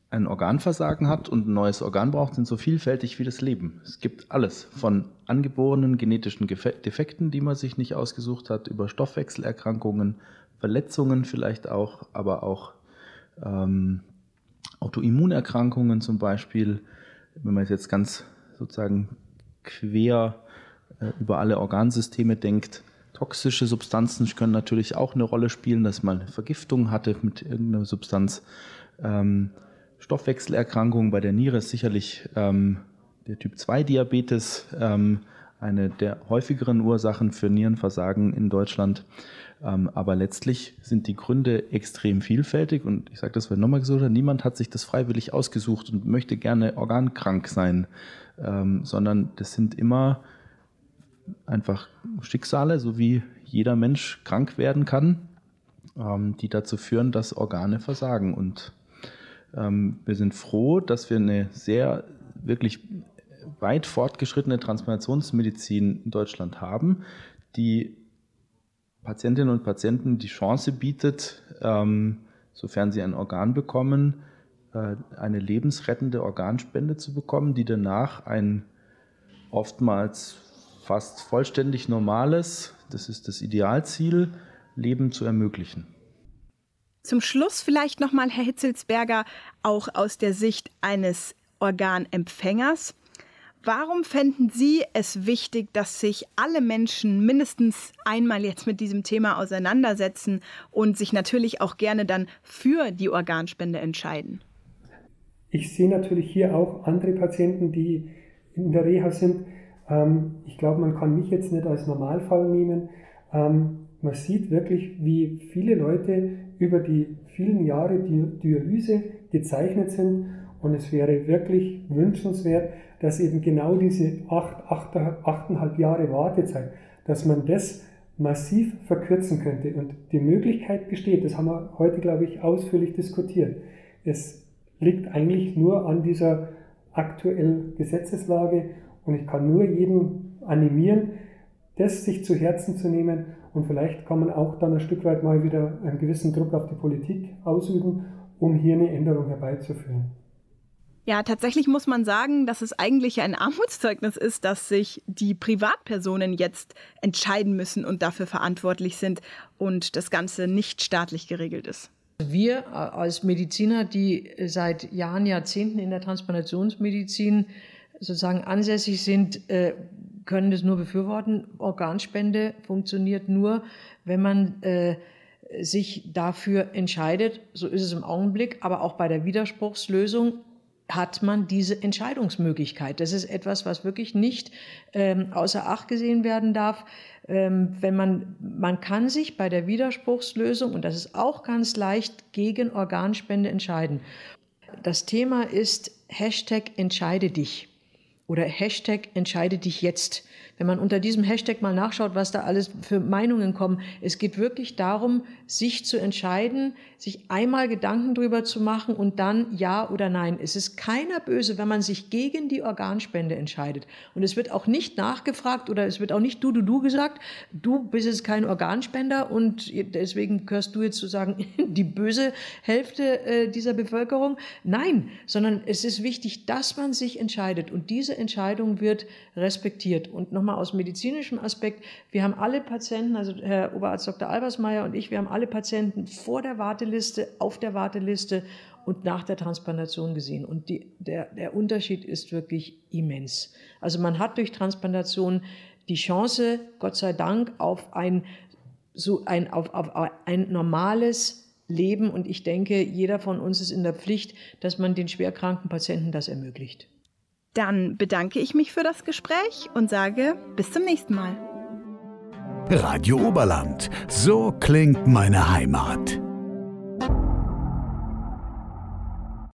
ein Organversagen hat und ein neues Organ braucht, sind so vielfältig wie das Leben. Es gibt alles von angeborenen genetischen Defekten, die man sich nicht ausgesucht hat, über Stoffwechselerkrankungen, Verletzungen vielleicht auch, aber auch ähm, Autoimmunerkrankungen zum Beispiel. Wenn man jetzt ganz sozusagen quer äh, über alle Organsysteme denkt. Toxische Substanzen können natürlich auch eine Rolle spielen, dass man Vergiftung hatte mit irgendeiner Substanz. Ähm, Stoffwechselerkrankungen bei der Niere ist sicherlich ähm, der Typ-2-Diabetes ähm, eine der häufigeren Ursachen für Nierenversagen in Deutschland. Ähm, aber letztlich sind die Gründe extrem vielfältig und ich sage das, weil nochmal gesagt niemand hat sich das freiwillig ausgesucht und möchte gerne organkrank sein ähm, sondern das sind immer einfach Schicksale, so wie jeder Mensch krank werden kann, ähm, die dazu führen, dass Organe versagen. Und wir sind froh, dass wir eine sehr wirklich weit fortgeschrittene Transplantationsmedizin in Deutschland haben, die Patientinnen und Patienten die Chance bietet, ähm, sofern sie ein Organ bekommen, äh, eine lebensrettende Organspende zu bekommen, die danach ein oftmals fast vollständig normales, das ist das Idealziel, Leben zu ermöglichen. Zum Schluss vielleicht nochmal, Herr Hitzelsberger, auch aus der Sicht eines Organempfängers. Warum fänden Sie es wichtig, dass sich alle Menschen mindestens einmal jetzt mit diesem Thema auseinandersetzen und sich natürlich auch gerne dann für die Organspende entscheiden? Ich sehe natürlich hier auch andere Patienten, die in der Reha sind. Ähm, ich glaube, man kann mich jetzt nicht als Normalfall nehmen. Ähm, man sieht wirklich, wie viele Leute über die vielen Jahre Dialyse gezeichnet sind. Und es wäre wirklich wünschenswert, dass eben genau diese acht, acht, achteinhalb Jahre Wartezeit, dass man das massiv verkürzen könnte. Und die Möglichkeit besteht, das haben wir heute, glaube ich, ausführlich diskutiert. Es liegt eigentlich nur an dieser aktuellen Gesetzeslage und ich kann nur jeden animieren, das sich zu Herzen zu nehmen und vielleicht kann man auch dann ein Stück weit mal wieder einen gewissen Druck auf die Politik ausüben, um hier eine Änderung herbeizuführen. Ja, tatsächlich muss man sagen, dass es eigentlich ein Armutszeugnis ist, dass sich die Privatpersonen jetzt entscheiden müssen und dafür verantwortlich sind und das Ganze nicht staatlich geregelt ist. Wir als Mediziner, die seit Jahren, Jahrzehnten in der Transplantationsmedizin sozusagen ansässig sind, äh, können das nur befürworten. Organspende funktioniert nur, wenn man äh, sich dafür entscheidet, so ist es im Augenblick, aber auch bei der Widerspruchslösung hat man diese Entscheidungsmöglichkeit. Das ist etwas, was wirklich nicht ähm, außer Acht gesehen werden darf. Ähm, wenn man, man kann sich bei der Widerspruchslösung, und das ist auch ganz leicht, gegen Organspende entscheiden. Das Thema ist Hashtag entscheide dich oder Hashtag entscheide dich jetzt. Wenn man unter diesem Hashtag mal nachschaut, was da alles für Meinungen kommen, es geht wirklich darum, sich zu entscheiden, sich einmal Gedanken drüber zu machen und dann ja oder nein. Es ist keiner böse, wenn man sich gegen die Organspende entscheidet. Und es wird auch nicht nachgefragt oder es wird auch nicht du, du, du gesagt, du bist jetzt kein Organspender und deswegen gehörst du jetzt sozusagen die böse Hälfte äh, dieser Bevölkerung. Nein, sondern es ist wichtig, dass man sich entscheidet und diese Entscheidung wird respektiert. Und noch nochmal aus medizinischem Aspekt, wir haben alle Patienten, also Herr Oberarzt Dr. Albersmeier und ich, wir haben alle Patienten vor der Warteliste, auf der Warteliste und nach der Transplantation gesehen. Und die, der, der Unterschied ist wirklich immens. Also man hat durch Transplantation die Chance, Gott sei Dank, auf ein, so ein, auf, auf ein normales Leben. Und ich denke, jeder von uns ist in der Pflicht, dass man den schwerkranken Patienten das ermöglicht. Dann bedanke ich mich für das Gespräch und sage bis zum nächsten Mal. Radio Oberland. So klingt meine Heimat.